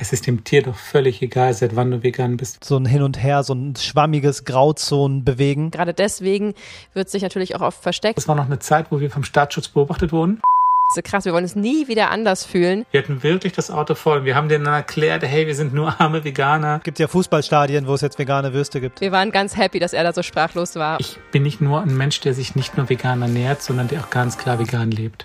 Es ist dem Tier doch völlig egal, seit wann du vegan bist. So ein Hin und Her, so ein schwammiges Grauzonen bewegen. Gerade deswegen wird sich natürlich auch oft versteckt. Es war noch eine Zeit, wo wir vom Staatsschutz beobachtet wurden. So krass, wir wollen es nie wieder anders fühlen. Wir hatten wirklich das Auto voll. Wir haben denen dann erklärt, hey, wir sind nur arme Veganer. Gibt ja Fußballstadien, wo es jetzt vegane Würste gibt. Wir waren ganz happy, dass er da so sprachlos war. Ich bin nicht nur ein Mensch, der sich nicht nur vegan ernährt, sondern der auch ganz klar vegan lebt.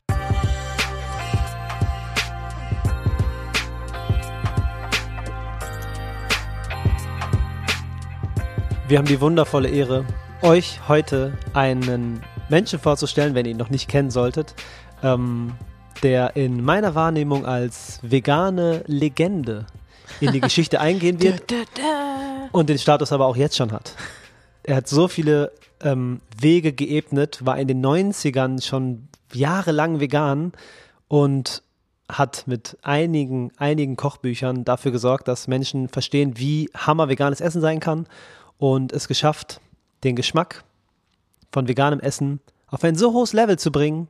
Wir haben die wundervolle Ehre, euch heute einen Menschen vorzustellen, wenn ihr ihn noch nicht kennen solltet, ähm, der in meiner Wahrnehmung als vegane Legende in die Geschichte eingehen wird und den Status aber auch jetzt schon hat. Er hat so viele ähm, Wege geebnet, war in den 90ern schon jahrelang vegan und hat mit einigen, einigen Kochbüchern dafür gesorgt, dass Menschen verstehen, wie hammer veganes Essen sein kann und es geschafft, den Geschmack von veganem Essen auf ein so hohes Level zu bringen,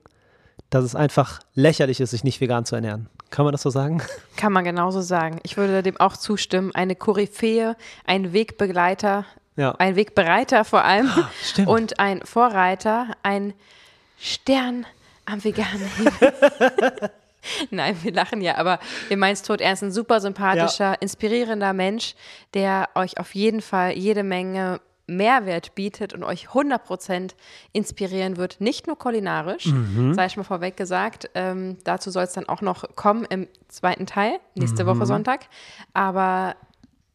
dass es einfach lächerlich ist, sich nicht vegan zu ernähren. Kann man das so sagen? Kann man genauso sagen. Ich würde dem auch zustimmen. Eine Koryphäe, ein Wegbegleiter, Ja. ein Wegbereiter vor allem Stimmt. und ein Vorreiter, ein Stern am veganen Himmel. Nein, wir lachen ja, aber wir meinen es tot ernst. Ein super sympathischer, inspirierender Mensch, der euch auf jeden Fall jede Menge Mehrwert bietet und euch 100% inspirieren wird, nicht nur kulinarisch, sei ich mal vorweg gesagt. Ähm, dazu soll es dann auch noch kommen im zweiten Teil, nächste Woche Sonntag. Aber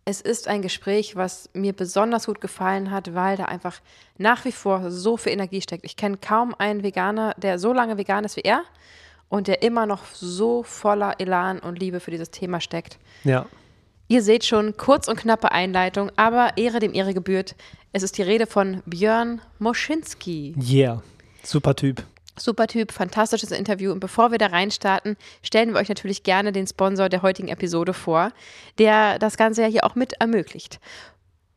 es ist ein Gespräch, was mir besonders gut gefallen hat, weil da einfach nach wie vor so viel Energie steckt. Ich kenne kaum einen Veganer, der so lange vegan ist wie er und der immer noch so voller Elan und Liebe für dieses Thema steckt. Ja. Ihr seht schon, kurz und knappe Einleitung, aber Ehre dem Ehre gebührt. Es ist die Rede von Björn Moschinski. Yeah. Super Typ. Super Typ, fantastisches Interview. Und bevor wir da reinstarten, stellen wir euch natürlich gerne den Sponsor der heutigen Episode vor, der das Ganze ja hier auch mit ermöglicht.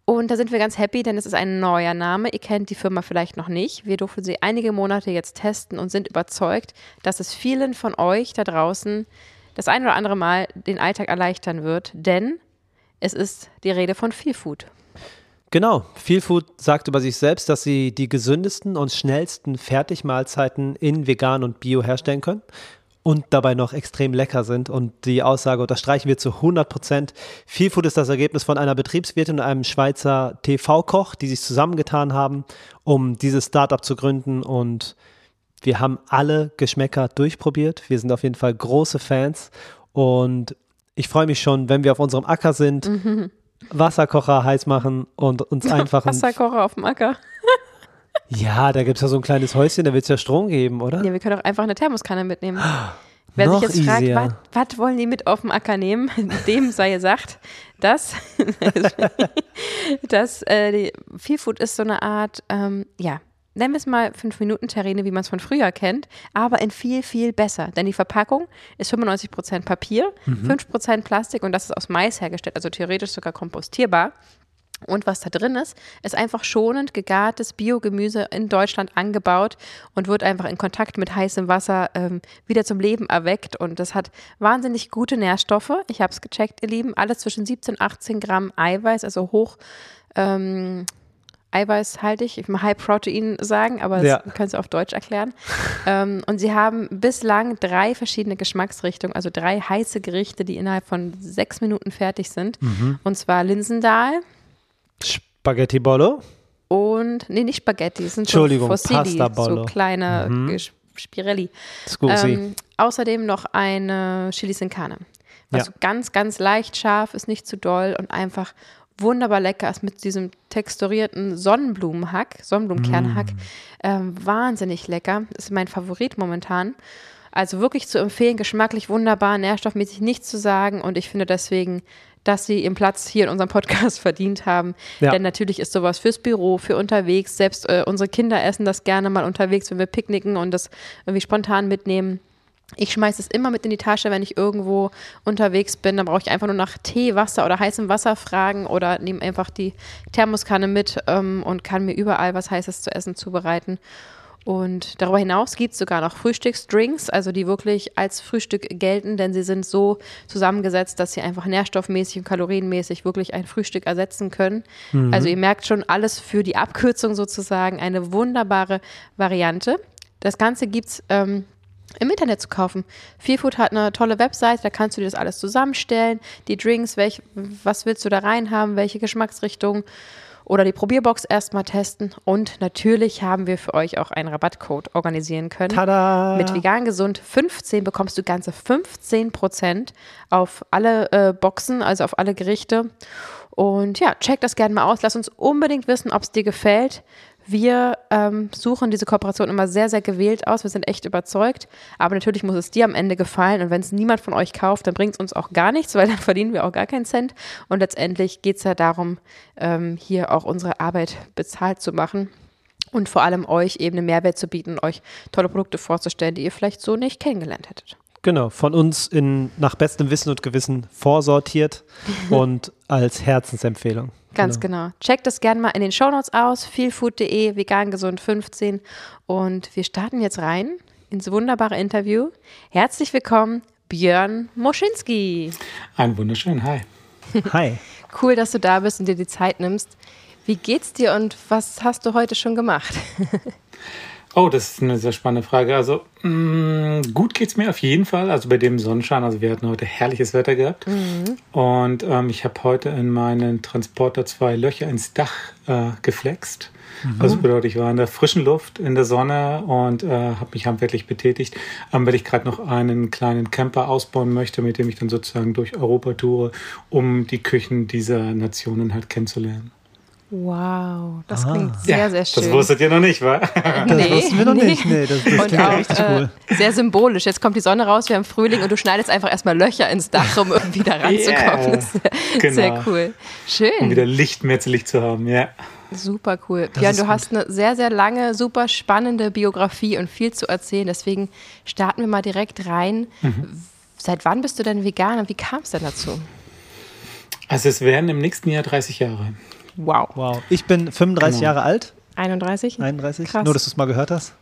Und da sind wir ganz happy, denn es ist ein neuer Name. Ihr kennt die Firma vielleicht noch nicht. Wir durften sie einige Monate jetzt testen und sind überzeugt, dass es vielen von euch da draußen das ein oder andere Mal den Alltag erleichtern wird, denn es ist die Rede von Feel Food. Genau. Feel Food sagt über sich selbst, dass sie die gesündesten und schnellsten Fertigmahlzeiten in vegan und bio herstellen können und dabei noch extrem lecker sind. Und die Aussage unterstreichen wir zu 100 Prozent. Feel Food ist das Ergebnis von einer Betriebswirtin und einem Schweizer TV-Koch, die sich zusammengetan haben, um dieses Startup zu gründen. Und wir haben alle Geschmäcker durchprobiert. Wir sind auf jeden Fall große Fans. Und ich freue mich schon, wenn wir auf unserem Acker sind, Wasserkocher heiß machen und uns einfach ein Wasserkocher auf dem Acker. Ja, da gibt es ja so ein kleines Häuschen, da wird es ja Strom geben, oder? Ja, wir können auch einfach eine Thermoskanne mitnehmen. Wer Noch sich jetzt easier. fragt, was wollen die mit auf dem Acker nehmen, dem sei gesagt, dass, dass äh, die Feel Food ist so eine Art, ähm, ja, nennen wir es mal 5-Minuten-Terrine, wie man es von früher kennt, aber in viel, viel besser. Denn die Verpackung ist 95% Papier, 5% Plastik und das ist aus Mais hergestellt, also theoretisch sogar kompostierbar. Und was da drin ist, ist einfach schonend gegartes Biogemüse in Deutschland angebaut und wird einfach in Kontakt mit heißem Wasser ähm, wieder zum Leben erweckt. Und das hat wahnsinnig gute Nährstoffe. Ich habe es gecheckt, ihr Lieben. Alles zwischen 17 und 18 Gramm Eiweiß, also hoch ähm, eiweißhaltig. Ich will mal High Protein sagen, aber Ja. das können Sie auf Deutsch erklären. ähm, und sie haben bislang drei verschiedene Geschmacksrichtungen, also drei heiße Gerichte, die innerhalb von sechs Minuten fertig sind. Und zwar Linsendahl, Spaghetti Bollo. und, nee, nicht Spaghetti, es sind Entschuldigung, so Fossili, so kleine Ges- Spirelli. Scusi. Ähm, außerdem noch eine Chili sin Carne. Was Ja. so ganz, ganz leicht scharf ist, nicht zu doll und einfach wunderbar lecker ist mit diesem texturierten Sonnenblumenhack, Sonnenblumenkernhack. Mm. Ähm, wahnsinnig lecker. Das ist mein Favorit momentan. Also wirklich zu empfehlen, geschmacklich wunderbar, nährstoffmäßig nichts zu sagen und ich finde deswegen, dass sie ihren Platz hier in unserem Podcast verdient haben. Ja. Denn natürlich ist sowas fürs Büro, für unterwegs. Selbst äh, unsere Kinder essen das gerne mal unterwegs, wenn wir picknicken und das irgendwie spontan mitnehmen. Ich schmeiße es immer mit in die Tasche, wenn ich irgendwo unterwegs bin. Dann brauche ich einfach nur nach Tee, Wasser oder heißem Wasser fragen oder nehme einfach die Thermoskanne mit ähm, und kann mir überall was Heißes zu essen zubereiten. Und darüber hinaus gibt es sogar noch Frühstücksdrinks, also die wirklich als Frühstück gelten, denn sie sind so zusammengesetzt, dass sie einfach nährstoffmäßig und kalorienmäßig wirklich ein Frühstück ersetzen können. Mhm. Also ihr merkt schon alles für die Abkürzung sozusagen, eine wunderbare Variante. Das Ganze gibt es ähm, im Internet zu kaufen. Feelfood hat eine tolle Website, da kannst du dir das alles zusammenstellen. Die Drinks, welch, was willst du da reinhaben, welche Geschmacksrichtung oder die Probierbox erstmal testen. Und natürlich haben wir für euch auch einen Rabattcode organisieren können. Tada! Mit vegan gesund 15 bekommst du ganze 15 Prozent auf alle äh, Boxen, also auf alle Gerichte. Und ja, check das gerne mal aus. Lass uns unbedingt wissen, ob es dir gefällt. Wir ähm, suchen diese Kooperation immer sehr, sehr gewählt aus. Wir sind echt überzeugt. Aber natürlich muss es dir am Ende gefallen. Und wenn es niemand von euch kauft, dann bringt es uns auch gar nichts, weil dann verdienen wir auch gar keinen Cent. Und letztendlich geht es ja darum, ähm, hier auch unsere Arbeit bezahlt zu machen. Und vor allem euch eben einen Mehrwert zu bieten, euch tolle Produkte vorzustellen, die ihr vielleicht so nicht kennengelernt hättet. Genau, von uns in, nach bestem Wissen und Gewissen vorsortiert und als Herzensempfehlung. Ganz genau. genau. Checkt das gerne mal in den Shownotes aus, feelfood.de, vegan gesund 15 und wir starten jetzt rein ins wunderbare Interview. Herzlich willkommen, Björn Moschinski. Ein wunderschön Hi. Hi. cool, dass du da bist und dir die Zeit nimmst. Wie geht's dir und was hast du heute schon gemacht? Oh, das ist eine sehr spannende Frage. Also mh, mm, gut geht's mir auf jeden Fall. Also bei dem Sonnenschein. Also wir hatten heute herrliches Wetter gehabt. Mhm. Und ähm, ich habe heute in meinen Transporter zwei Löcher ins Dach äh, geflext. Mhm. Also bedeutet, ich war in der frischen Luft, in der Sonne und äh, habe mich handwerklich betätigt, ähm, weil ich gerade noch einen kleinen Camper ausbauen möchte, mit dem ich dann sozusagen durch Europa toure, um die Küchen dieser Nationen halt kennenzulernen. Wow, das ah. klingt sehr, sehr schön. Das wusstet ihr noch nicht, wa? das nee, wussten wir noch nee. nicht. Nee, das, das und auch, richtig cool. Äh, sehr symbolisch. Jetzt kommt die Sonne raus, wir haben Frühling und du schneidest einfach erstmal Löcher ins Dach, um irgendwie da ranzukommen. Yeah, sehr, genau. sehr cool. Schön. Um wieder Licht, mehr zu Licht zu haben, ja. Super cool. Björn, du gut. hast eine sehr, sehr lange, super spannende Biografie und viel zu erzählen. Deswegen starten wir mal direkt rein. Mhm. Seit wann bist du denn vegan und wie kam es denn dazu? Also es werden im nächsten Jahr 30 Jahre. Wow. Wow. Ich bin 35 genau. Jahre alt. 31? 31. Krass. Nur, dass du es mal gehört hast.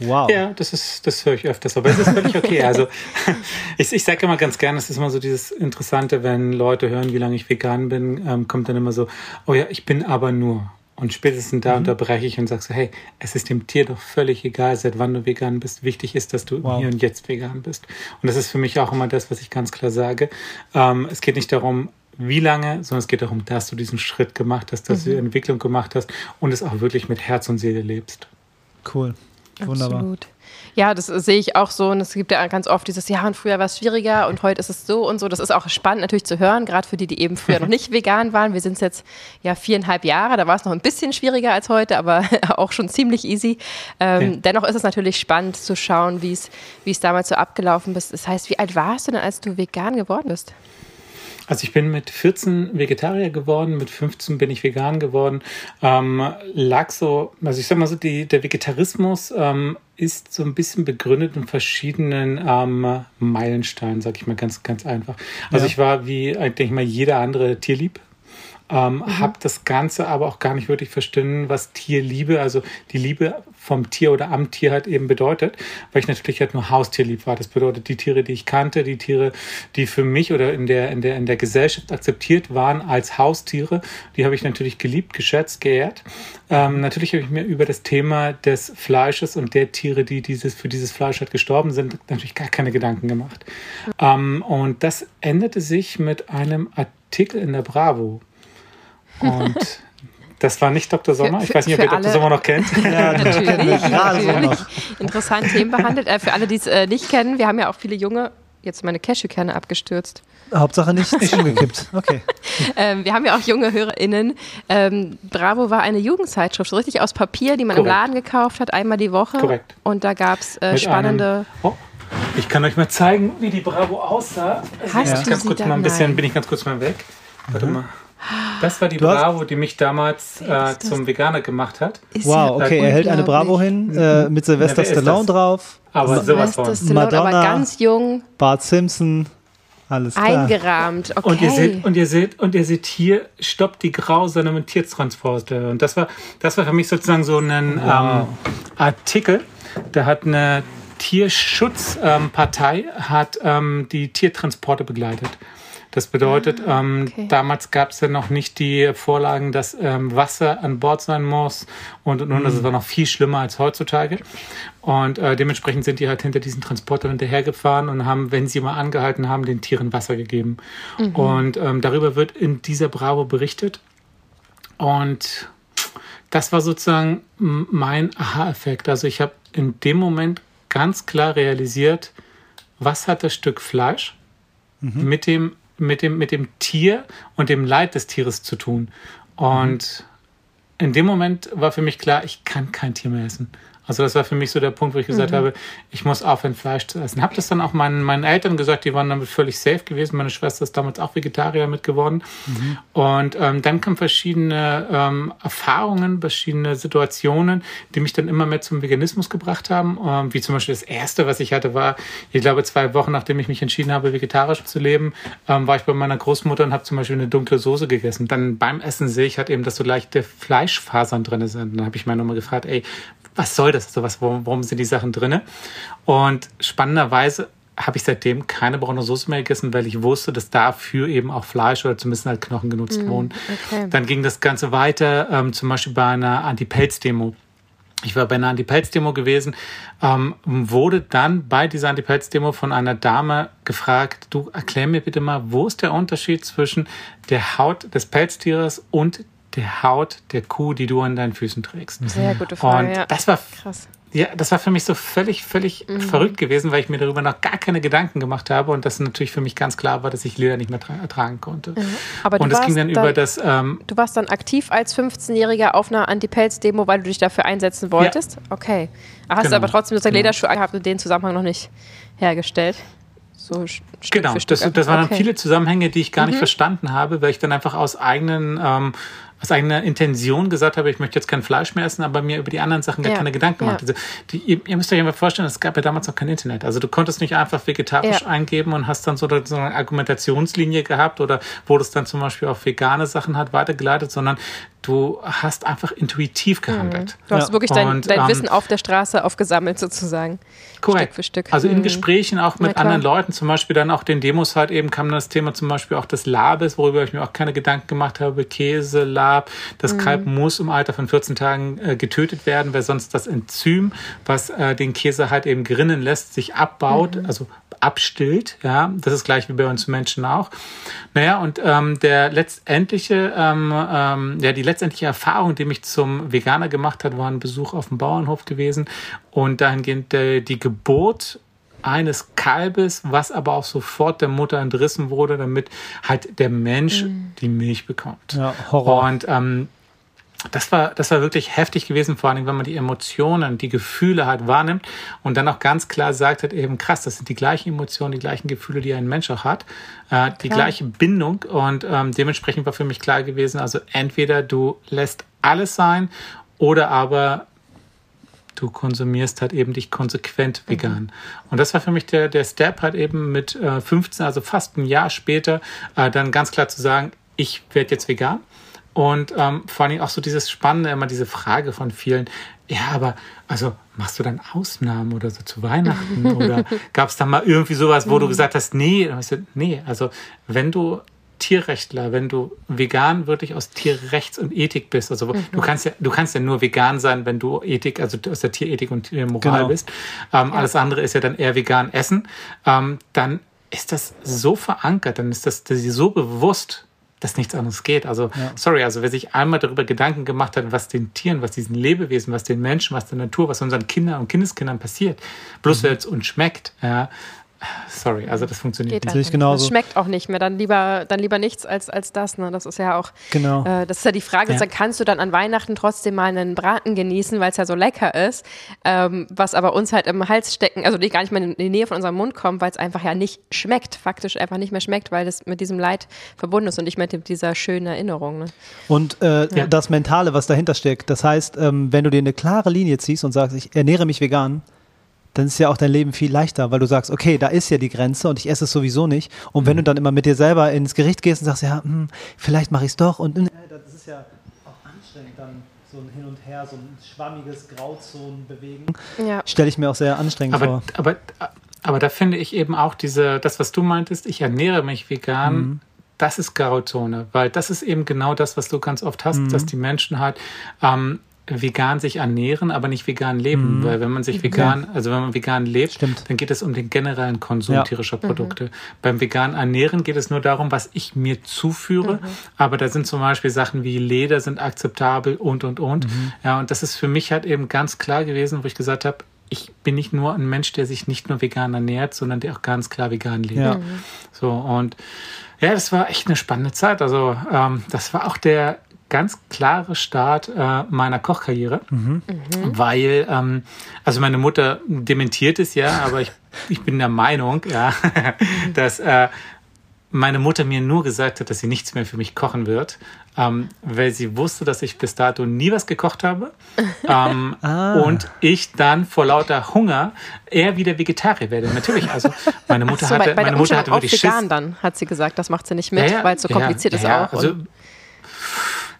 Wow. Ja, das ist, das höre ich öfters, aber es ist völlig okay. Also ich, ich sage immer ganz gerne, es ist immer so dieses Interessante, wenn Leute hören, wie lange ich vegan bin, ähm, kommt dann immer so, oh ja, ich bin aber nur. Und spätestens da mhm. unterbreche ich und sage so, hey, es ist dem Tier doch völlig egal, seit wann du vegan bist. Wichtig ist, dass du wow. hier und jetzt vegan bist. Und das ist für mich auch immer das, was ich ganz klar sage. Ähm, es geht nicht darum, wie lange, sondern es geht darum, dass du diesen Schritt gemacht hast, dass mhm. du die Entwicklung gemacht hast und es auch wirklich mit Herz und Seele lebst. Cool. Wunderbar. Absolut. Ja, das sehe ich auch so. Und es gibt ja ganz oft dieses, ja, und früher war es schwieriger und heute ist es so und so. Das ist auch spannend natürlich zu hören, gerade für die, die eben früher noch nicht vegan waren. Wir sind es jetzt ja viereinhalb Jahre, da war es noch ein bisschen schwieriger als heute, aber auch schon ziemlich easy. Ähm, ja. Dennoch ist es natürlich spannend zu schauen, wie es damals so abgelaufen ist. Das heißt, wie alt warst du denn, als du vegan geworden bist? Also ich bin mit 14 Vegetarier geworden, mit 15 bin ich vegan geworden. Ähm, lag so, also ich sag mal so, die, der Vegetarismus ähm, ist so ein bisschen begründet in verschiedenen ähm, Meilensteinen, sag ich mal ganz, ganz einfach. Also ja. ich war wie eigentlich mal jeder andere tierlieb. Ähm, mhm. Habe das Ganze aber auch gar nicht wirklich verstanden, was Tierliebe, also die Liebe vom Tier oder am Tier halt eben bedeutet, weil ich natürlich halt nur Haustierlieb war. Das bedeutet, die Tiere, die ich kannte, die Tiere, die für mich oder in der, in der, in der Gesellschaft akzeptiert waren als Haustiere, die habe ich natürlich geliebt, geschätzt, geehrt. Ähm, natürlich habe ich mir über das Thema des Fleisches und der Tiere, die dieses, für dieses Fleisch halt gestorben sind, natürlich gar keine Gedanken gemacht. Ähm, und das änderte sich mit einem Artikel in der Bravo und das war nicht Dr. Sommer. ich weiß nicht, ob ihr Dr. Sommer noch kennt. ja, natürlich. natürlich. Interessant Themen behandelt. Äh, für alle, die es äh, nicht kennen, wir haben ja auch viele junge, jetzt meine Cashewkerne abgestürzt. Hauptsache nicht umgekippt. Okay. ähm, wir haben ja auch junge HörerInnen. Ähm, Bravo war eine Jugendzeitschrift, so richtig aus Papier, die man Korrekt. im Laden gekauft hat, einmal die Woche. Korrekt. Und da gab es äh, spannende. Einem, oh, ich kann euch mal zeigen, wie die Bravo aussah. Hast ja. du ganz kurz mal ein bisschen, bin ich ganz kurz mal weg. Warte mhm. mal. Das war die Bravo, die mich damals äh, zum Veganer gemacht hat. wow, okay, er hält eine Bravo hin äh, mit Sylvester ja, Stallone drauf. Aber sowas von. Stallone, Madonna, aber ganz jung. Bart Simpson. Alles klar. Eingerahmt, okay. Und ihr seht, und ihr seht, und ihr seht hier, stoppt die grausamen Tiertransporte. Und das war, das war für mich sozusagen so ein ähm, Artikel. Da hat eine Tierschutzpartei ähm, hat ähm, die Tiertransporte begleitet. Das bedeutet, Ah, ähm, okay. damals gab es ja noch nicht die Vorlagen, dass ähm, Wasser an Bord sein muss und und und. Das war noch viel schlimmer als heutzutage. Und äh, dementsprechend sind die halt hinter diesen Transportern hinterhergefahren und haben, wenn sie mal angehalten haben, den Tieren Wasser gegeben. Und ähm, darüber wird in dieser Bravo berichtet. Und das war sozusagen mein Aha-Effekt. Also ich habe in dem Moment ganz klar realisiert, was hat das Stück Fleisch mit, dem, mit, dem, mit dem Tier und dem Leid des Tieres zu tun. Und in dem Moment war für mich klar, ich kann kein Tier mehr essen. Also das war für mich so der Punkt, wo ich gesagt habe, ich muss aufhören, Fleisch zu essen. Habe das dann auch meinen, meinen Eltern gesagt, die waren damit völlig safe gewesen. Meine Schwester ist damals auch Vegetarier mit geworden. Und ähm, dann kamen verschiedene ähm, Erfahrungen, verschiedene Situationen, die mich dann immer mehr zum Veganismus gebracht haben. Ähm, wie zum Beispiel das erste, was ich hatte, war, ich glaube, zwei Wochen nachdem ich mich entschieden habe, vegetarisch zu leben, ähm, war ich bei meiner Großmutter und habe zum Beispiel eine dunkle Soße gegessen. Dann beim Essen sehe ich halt eben, dass so leichte Fleischfasern drin sind. Dann habe ich meine Nummer gefragt, ey, was soll das? Also was, warum, warum sind die Sachen drinne? Und spannenderweise habe ich seitdem keine braune Soße mehr gegessen, weil ich wusste, dass dafür eben auch Fleisch oder zumindest halt Knochen genutzt wurden. okay. Dann ging das Ganze weiter, ähm, zum Beispiel bei einer Anti-Pelz-Demo. Ich war bei einer Anti-Pelz-Demo gewesen, ähm, wurde dann bei dieser Anti-Pelz-Demo von einer Dame gefragt, du erklär mir bitte mal, wo ist der Unterschied zwischen der Haut des Pelztieres und der Haut der Kuh, die du an deinen Füßen trägst? Sehr gute Frage, Und ja. das war Krass. ja, das war für mich so völlig, völlig Mhm. verrückt gewesen, weil ich mir darüber noch gar keine Gedanken gemacht habe und das natürlich für mich ganz klar war, dass ich Leder nicht mehr tra ertragen konnte. Aber du und es ging warst dann, dann- über das, ähm, Du warst dann aktiv als 15-Jähriger auf einer Anti-Pelz-Demo, weil du dich dafür einsetzen wolltest? Okay. Ah, Hast Genau. du aber trotzdem sozusagen Genau. Lederschuhe gehabt und den Zusammenhang noch nicht hergestellt? So Genau, das, das waren Okay. Mhm. dann viele Zusammenhänge, die ich gar nicht verstanden habe, weil ich dann einfach aus eigenen, ähm, aus eigener Intention gesagt habe, ich möchte jetzt kein Fleisch mehr essen, aber mir über die anderen Sachen gar Ja, keine Gedanken ja. gemacht. Also, die, ihr, ihr müsst euch einfach vorstellen, es gab ja damals noch kein Internet. Also du konntest nicht einfach vegetarisch Ja. eingeben und hast dann so eine, so eine Argumentationslinie gehabt oder wo das dann zum Beispiel auf vegane Sachen hat weitergeleitet, sondern du hast einfach intuitiv gehandelt. Du hast Ja. wirklich dein, Und, dein ähm, Wissen auf der Straße aufgesammelt sozusagen. Korrekt. Stück für Stück. Also in Mhm. Gesprächen auch mit anderen Leuten, zum Beispiel dann auch den Demos halt eben kam das Thema zum Beispiel auch des Labes, worüber ich mir auch keine Gedanken gemacht habe, Käse, Lab. Das Mhm. Kalb muss im Alter von 14 Tagen äh, getötet werden, weil sonst das Enzym, was äh, den Käse halt eben grinnen lässt, sich abbaut, Mhm. also abstillt. Ja, das ist gleich wie bei uns Menschen auch. Naja, und ähm, der letztendliche, ähm, ähm, ja, die letztendliche Erfahrung, die mich zum Veganer gemacht hat, war ein Besuch auf dem Bauernhof gewesen und dahingehend äh, die Geburt eines Kalbes, was aber auch sofort der Mutter entrissen wurde, damit halt der Mensch die Milch bekommt. Ja, Horror. Und ähm, das war, das war wirklich heftig gewesen, vor allem, wenn man die Emotionen, die Gefühle halt wahrnimmt und dann auch ganz klar sagt hat, eben krass, das sind die gleichen Emotionen, die gleichen Gefühle, die ein Mensch auch hat, äh, die Klar. gleiche Bindung und ähm, dementsprechend war für mich klar gewesen, also entweder du lässt alles sein oder aber du konsumierst halt eben dich konsequent vegan. Und das war für mich der, der Step halt eben mit äh, 15, also fast ein Jahr später, äh, dann ganz klar zu sagen, ich werde jetzt vegan. Und ähm, vor allem auch so dieses Spannende, immer diese Frage von vielen, ja, aber also machst du dann Ausnahmen oder so zu Weihnachten? oder gab es da mal irgendwie sowas, wo du gesagt hast, nee, ich so, nee, also wenn du Tierrechtler, wenn du vegan wirklich aus Tierrechts und Ethik bist, also du kannst ja, du kannst ja nur vegan sein, wenn du Ethik, also aus der Tierethik und Tiermoral Genau. bist. Ähm, Alles andere ist ja dann eher vegan essen. Ähm, dann ist das so verankert, dann ist das, das ist so bewusst, dass nichts anderes geht. Also, sorry, also wer sich einmal darüber Gedanken gemacht hat, was den Tieren, was diesen Lebewesen, was den Menschen, was der Natur, was unseren Kindern und Kindeskindern passiert, bloß weil es uns schmeckt, ja, sorry, also das funktioniert Geht nicht. Genauso. Das schmeckt auch nicht mehr. Dann lieber, dann lieber nichts als, als das. Ne? Das ist ja auch. Genau. Äh, das ist ja die Frage. Ja. Dann kannst du dann an Weihnachten trotzdem mal einen Braten genießen, weil es ja so lecker ist. Ähm, was aber uns halt im Hals stecken, also die gar nicht mehr in die Nähe von unserem Mund kommt, weil es einfach ja nicht schmeckt. Faktisch einfach nicht mehr schmeckt, weil das mit diesem Leid verbunden ist und nicht mehr mit dieser schönen Erinnerung. Ne? Und äh, das Mentale, was dahinter steckt. Das heißt, ähm, wenn du dir eine klare Linie ziehst und sagst, ich ernähre mich vegan, dann ist ja auch dein Leben viel leichter, weil du sagst, okay, da ist ja die Grenze und ich esse es sowieso nicht. Und wenn mhm. du dann immer mit dir selber ins Gericht gehst und sagst, ja, hm, vielleicht mache ich es doch und äh, das ist ja auch anstrengend dann so ein Hin und Her, so ein schwammiges Grauzonen bewegen. Ja. Stelle ich mir auch sehr anstrengend aber, vor. Aber, aber da finde ich eben auch diese, das, was du meintest, ich ernähre mich vegan. Mhm das ist Grauzone, weil das ist eben genau das, was du ganz oft hast, mhm. dass die Menschen halt ähm, vegan sich ernähren, aber nicht vegan leben. Mhm. Weil wenn man sich vegan, ja. also wenn man vegan lebt, Stimmt. dann geht es um den generellen Konsum ja. tierischer mhm. Produkte. Mhm. Beim vegan ernähren geht es nur darum, was ich mir zuführe. Mhm. Aber da sind zum Beispiel Sachen wie Leder sind akzeptabel und und und. Mhm. Ja, und das ist für mich halt eben ganz klar gewesen, wo ich gesagt habe, ich bin nicht nur ein Mensch, der sich nicht nur vegan ernährt, sondern der auch ganz klar vegan lebt. Ja. So und ja, das war echt eine spannende Zeit. Also ähm, das war auch der ganz klare Start äh, meiner Kochkarriere, mhm. weil ähm, also meine Mutter dementiert es ja, aber ich, ich bin der Meinung, ja, dass äh, meine Mutter mir nur gesagt hat, dass sie nichts mehr für mich kochen wird, ähm, weil sie wusste, dass ich bis dato nie was gekocht habe ähm, ah. und ich dann vor lauter Hunger eher wieder Vegetarier werde. Natürlich, also meine Mutte so, hatte, bei, bei meine Mutter hatte wirklich vegan Schiss. dann hat sie gesagt, das macht sie nicht mit, ja, ja, weil es so kompliziert ja, ist auch. Also,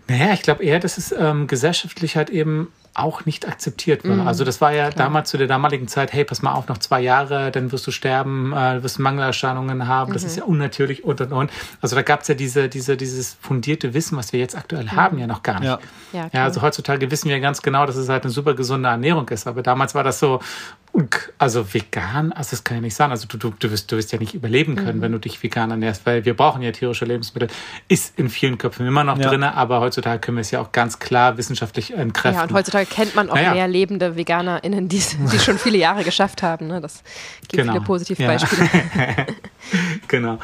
naja, ich glaube eher, dass es ähm, gesellschaftlich halt eben auch nicht akzeptiert war. Mhm. Also das war ja Klar. damals zu der damaligen Zeit, hey, pass mal auf, noch zwei Jahre, dann wirst du sterben, äh, wirst Mangelerscheinungen haben, mhm. das ist ja unnatürlich und und und. Also da gab es ja diese, diese, dieses fundierte Wissen, was wir jetzt aktuell mhm. haben, ja noch gar nicht. Ja. Ja, ja, also heutzutage wissen wir ganz genau, dass es halt eine super gesunde Ernährung ist. Aber damals war das so, also vegan, also das kann ja nicht sein. Also du, du, du, wirst, du wirst ja nicht überleben können, mhm. wenn du dich vegan ernährst, weil wir brauchen ja tierische Lebensmittel. Ist in vielen Köpfen immer noch ja. drin, aber heutzutage können wir es ja auch ganz klar wissenschaftlich entkräften. Ja, und heutzutage kennt man auch naja. mehr lebende VeganerInnen, die, die schon viele Jahre geschafft haben. Ne? Das gibt genau. viele Positivbeispiele. Ja. genau.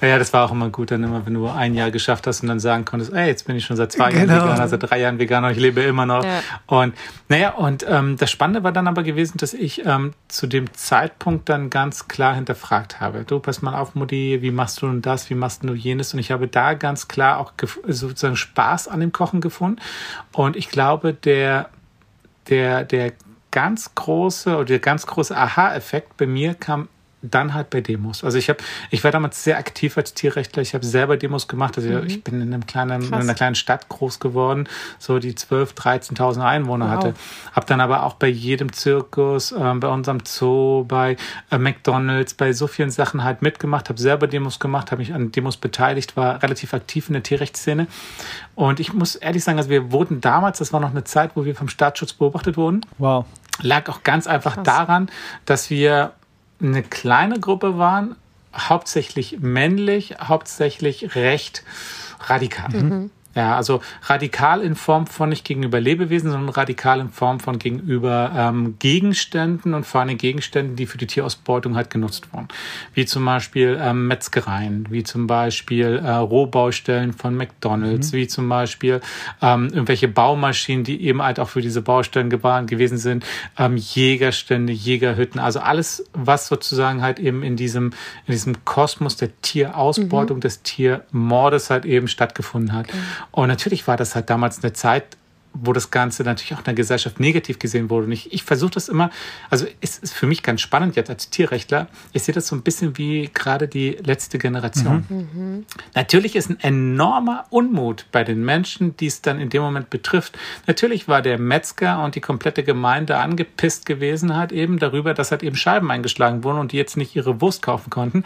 Ja, das war auch immer gut, dann immer, wenn du ein Jahr geschafft hast und dann sagen konntest, ey, jetzt bin ich schon seit zwei genau. Jahren Veganer, seit drei Jahren Veganer, ich lebe immer noch. Ja. Und naja, und ähm, das Spannende war dann aber gewesen, dass ich ähm, zu dem Zeitpunkt dann ganz klar hinterfragt habe. Du, pass mal auf, Mutti, wie machst du denn das, wie machst du jenes? Und ich habe da ganz klar auch sozusagen Spaß an dem Kochen gefunden. Und ich glaube, der, der, der ganz große oder der ganz große Aha-Effekt bei mir kam dann halt bei Demos. Also ich habe, ich war damals sehr aktiv als Tierrechtler. Ich habe selber Demos gemacht. Also mhm. ich bin in einem kleinen, in einer kleinen Stadt groß geworden, so die 12, 13.000 Einwohner wow. hatte. Habe dann aber auch bei jedem Zirkus, äh, bei unserem Zoo, bei äh, McDonald's, bei so vielen Sachen halt mitgemacht. Habe selber Demos gemacht, habe mich an Demos beteiligt, war relativ aktiv in der Tierrechtsszene. Und ich muss ehrlich sagen, also wir wurden damals, das war noch eine Zeit, wo wir vom Staatsschutz beobachtet wurden. Wow. Lag auch ganz einfach Krass. daran, dass wir eine kleine Gruppe waren, hauptsächlich männlich, hauptsächlich recht radikal. Mhm. Ja, also radikal in Form von nicht gegenüber Lebewesen, sondern radikal in Form von gegenüber ähm, Gegenständen und vor allem Gegenständen, die für die Tierausbeutung halt genutzt wurden. Wie zum Beispiel ähm, Metzgereien, wie zum Beispiel äh, Rohbaustellen von McDonalds, mhm. wie zum Beispiel ähm, irgendwelche Baumaschinen, die eben halt auch für diese Baustellen gewesen sind, ähm, Jägerstände, Jägerhütten, also alles, was sozusagen halt eben in diesem, in diesem Kosmos der Tierausbeutung, mhm. des Tiermordes halt eben stattgefunden hat. Mhm. Und natürlich war das halt damals eine Zeit, wo das Ganze natürlich auch in der Gesellschaft negativ gesehen wurde. Und ich, ich versuche das immer, also es ist für mich ganz spannend jetzt als Tierrechtler. Ich sehe das so ein bisschen wie gerade die letzte Generation. Mhm. Mhm. Natürlich ist ein enormer Unmut bei den Menschen, die es dann in dem Moment betrifft. Natürlich war der Metzger und die komplette Gemeinde angepisst gewesen halt eben darüber, dass halt eben Scheiben eingeschlagen wurden und die jetzt nicht ihre Wurst kaufen konnten.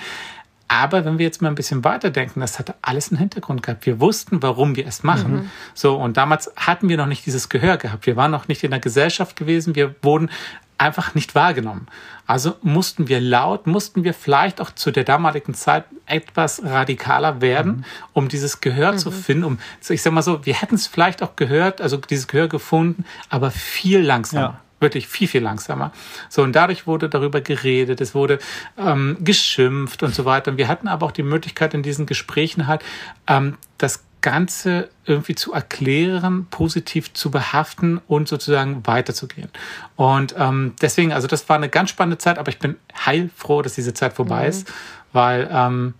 Aber wenn wir jetzt mal ein bisschen weiterdenken, das hatte alles einen Hintergrund gehabt. Wir wussten, warum wir es machen. Mhm. So, und damals hatten wir noch nicht dieses Gehör gehabt. Wir waren noch nicht in der Gesellschaft gewesen. Wir wurden einfach nicht wahrgenommen. Also mussten wir laut, mussten wir vielleicht auch zu der damaligen Zeit etwas radikaler werden, mhm. um dieses Gehör mhm. zu finden. Um, ich sag mal so, wir hätten es vielleicht auch gehört, also dieses Gehör gefunden, aber viel langsamer. Ja wirklich viel, viel langsamer. So, und dadurch wurde darüber geredet, es wurde ähm, geschimpft und so weiter. Und wir hatten aber auch die Möglichkeit in diesen Gesprächen halt, ähm, das Ganze irgendwie zu erklären, positiv zu behaften und sozusagen weiterzugehen. Und ähm, deswegen, also das war eine ganz spannende Zeit, aber ich bin heilfroh, dass diese Zeit vorbei mhm. ist, weil ähm,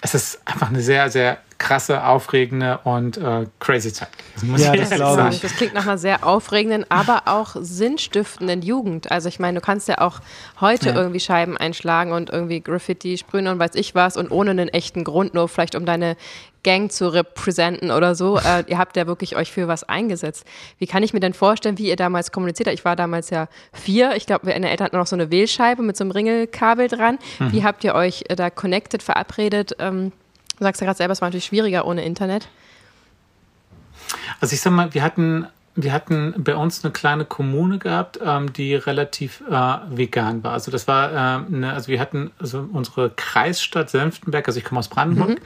es ist einfach eine sehr, sehr krasse, aufregende und äh, crazy Zeit. Das muss ja, ich das sagen. Ich. Das klingt nach einer sehr aufregenden, aber auch sinnstiftenden Jugend. Also ich meine, du kannst ja auch heute ja. irgendwie Scheiben einschlagen und irgendwie Graffiti sprühen und weiß ich was und ohne einen echten Grund, nur vielleicht um deine Gang zu repräsentieren oder so. Äh, ihr habt ja wirklich euch für was eingesetzt. Wie kann ich mir denn vorstellen, wie ihr damals kommuniziert habt? Ich war damals ja vier. Ich glaube, meine Eltern hatten noch so eine Wählscheibe mit so einem Ringelkabel dran. Mhm. Wie habt ihr euch äh, da connected, verabredet? Ähm, du sagst ja gerade selber, es war natürlich schwieriger ohne Internet. Also ich sag mal, wir hatten wir hatten bei uns eine kleine Kommune gehabt, ähm, die relativ äh, vegan war. Also das war äh, eine, also wir hatten also unsere Kreisstadt Senftenberg, also ich komme aus Brandenburg mhm.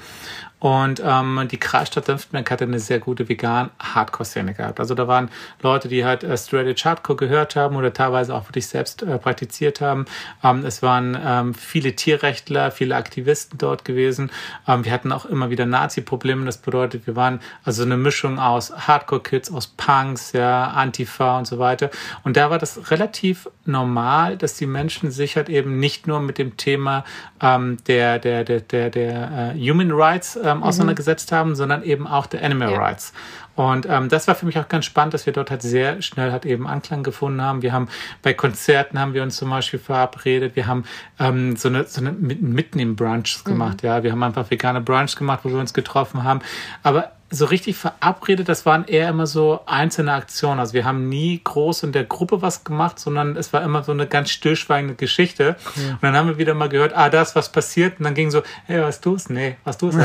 Und ähm, die Kreisstadt Senftenberg hatte eine sehr gute vegan Hardcore-Szene gehabt. Also da waren Leute, die halt äh, Straight Hardcore gehört haben oder teilweise auch wirklich selbst äh, praktiziert haben. Ähm, es waren ähm, viele Tierrechtler, viele Aktivisten dort gewesen. Ähm, wir hatten auch immer wieder Nazi-Probleme. Das bedeutet, wir waren also eine Mischung aus Hardcore-Kids, aus Punks, ja, Antifa und so weiter. Und da war das relativ normal, dass die Menschen sich halt eben nicht nur mit dem Thema ähm, der, der, der, der, der äh, Human Rights äh, ähm, mhm. auseinandergesetzt haben, sondern eben auch der Animal ja. Rights. Und ähm, das war für mich auch ganz spannend, dass wir dort halt sehr schnell halt eben Anklang gefunden haben. Wir haben bei Konzerten haben wir uns zum Beispiel verabredet. Wir haben ähm, so eine, so eine mitten im Brunch gemacht. Mhm. Ja, wir haben einfach vegane Brunch gemacht, wo wir uns getroffen haben. Aber so richtig verabredet, das waren eher immer so einzelne Aktionen. Also wir haben nie groß in der Gruppe was gemacht, sondern es war immer so eine ganz stillschweigende Geschichte. Ja. Und dann haben wir wieder mal gehört, ah, da ist was passiert. Und dann ging so, hey, was tust? Nee, was tust du?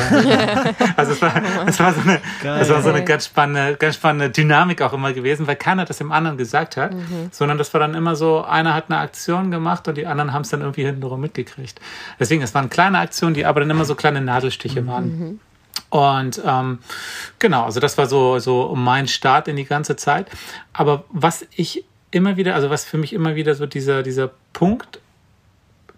also es war, es war so eine, es war so eine ganz spannende, ganz spannende Dynamik auch immer gewesen, weil keiner das dem anderen gesagt hat, mhm. sondern das war dann immer so, einer hat eine Aktion gemacht und die anderen haben es dann irgendwie hintenrum mitgekriegt. Deswegen, es waren kleine Aktionen, die aber dann immer so kleine Nadelstiche mhm. waren. Und ähm, genau, also das war so, so mein Start in die ganze Zeit. Aber was ich immer wieder, also was für mich immer wieder so dieser, dieser Punkt,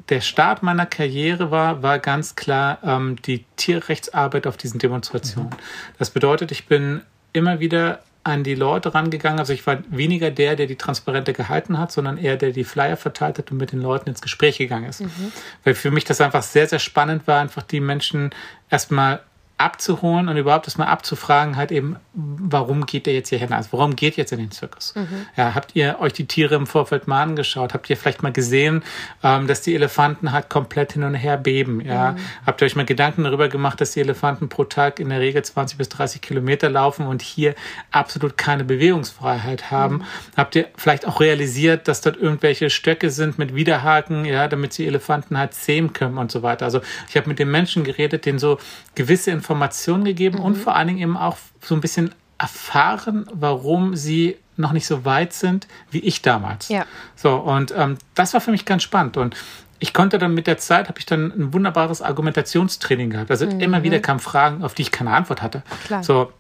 der Start meiner Karriere war, war ganz klar ähm, die Tierrechtsarbeit auf diesen Demonstrationen. Mhm. Das bedeutet, ich bin immer wieder an die Leute rangegangen. Also ich war weniger der, der die Transparente gehalten hat, sondern eher der, die Flyer verteilt hat und mit den Leuten ins Gespräch gegangen ist. Mhm. Weil für mich das einfach sehr, sehr spannend war, einfach die Menschen erstmal abzuholen und überhaupt das mal abzufragen, halt eben, warum geht der jetzt hier hin? Also warum geht jetzt in den Zirkus? Mhm. Ja, habt ihr euch die Tiere im Vorfeld mal angeschaut? Habt ihr vielleicht mal gesehen, ähm, dass die Elefanten halt komplett hin und her beben? Ja, mhm. habt ihr euch mal Gedanken darüber gemacht, dass die Elefanten pro Tag in der Regel 20 bis 30 Kilometer laufen und hier absolut keine Bewegungsfreiheit haben? Mhm. Habt ihr vielleicht auch realisiert, dass dort irgendwelche Stöcke sind mit Widerhaken, ja, damit die Elefanten halt zähmen können und so weiter? Also ich habe mit den Menschen geredet, denen so gewisse Informationen Informationen gegeben mhm. und vor allen Dingen eben auch so ein bisschen erfahren, warum sie noch nicht so weit sind wie ich damals. Ja. So, und ähm, das war für mich ganz spannend. Und ich konnte dann mit der Zeit, habe ich dann ein wunderbares Argumentationstraining gehabt. Also mhm. immer wieder kamen Fragen, auf die ich keine Antwort hatte. Klar. So,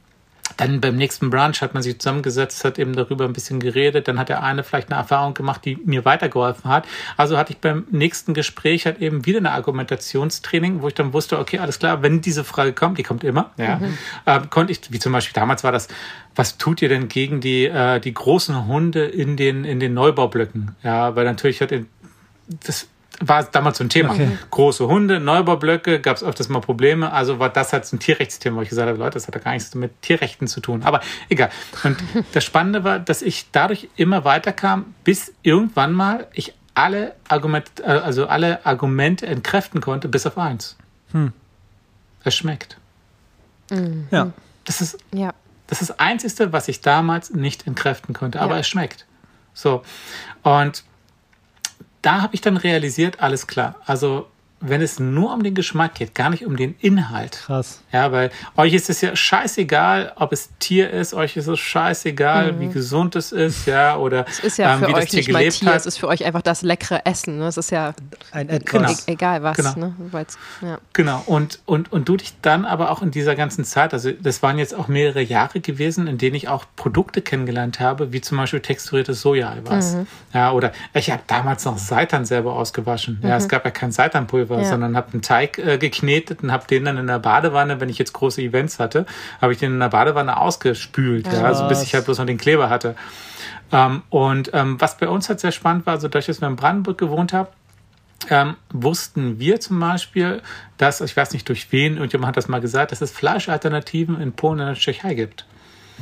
dann beim nächsten Brunch hat man sich zusammengesetzt, hat eben darüber ein bisschen geredet. Dann hat der eine vielleicht eine Erfahrung gemacht, die mir weitergeholfen hat. Also hatte ich beim nächsten Gespräch halt eben wieder eine Argumentationstraining, wo ich dann wusste, okay, alles klar, wenn diese Frage kommt, die kommt immer, ja, mhm. äh, konnte ich, wie zum Beispiel damals war das, was tut ihr denn gegen die, äh, die großen Hunde in den, in den Neubaublöcken? Ja, weil natürlich hat das war damals so ein Thema. Okay. Große Hunde, Neubaublöcke, gab es öfters mal Probleme. Also war das halt so ein Tierrechtsthema, wo ich gesagt habe, Leute, das hat ja gar nichts mit Tierrechten zu tun. Aber egal. Und das Spannende war, dass ich dadurch immer weiterkam, bis irgendwann mal ich alle Argumente, äh, also alle Argumente entkräften konnte, bis auf eins. Hm. Es schmeckt. Mhm. Ja. Das ist, ja. das ist das Einzige, was ich damals nicht entkräften konnte, aber ja. es schmeckt. So. Und da habe ich dann realisiert, alles klar. Also wenn es nur um den Geschmack geht, gar nicht um den Inhalt. Krass. Ja, weil euch ist es ja scheißegal, ob es Tier ist, euch ist es scheißegal, mhm. wie gesund es ist, ja, oder es ist ja ähm, für wie euch das Tier nicht gelebt Tier, hat. Es ist für euch einfach das leckere Essen. Ne? Es ist ja ein etwas. Genau. E egal was. Genau. Ne? Ja. genau. Und, und, und du dich dann aber auch in dieser ganzen Zeit, also das waren jetzt auch mehrere Jahre gewesen, in denen ich auch Produkte kennengelernt habe, wie zum Beispiel texturiertes Soja-Eiweiß. Mhm. Ja, oder ich habe damals noch Seitan selber ausgewaschen. Mhm. Ja, es mhm. gab ja kein Seitanpulver Pulver, ja. sondern habe einen Teig äh, geknetet und habe den dann in der Badewanne, wenn ich jetzt große Events hatte, habe ich den in der Badewanne ausgespült, ja, also bis ich halt bloß noch den Kleber hatte. Ähm, und ähm, was bei uns halt sehr spannend war, so dadurch, dass wir in Brandenburg gewohnt haben, ähm, wussten wir zum Beispiel, dass, ich weiß nicht durch wen, irgendjemand hat das mal gesagt, dass es Fleischalternativen in Polen und in der Tschechei gibt.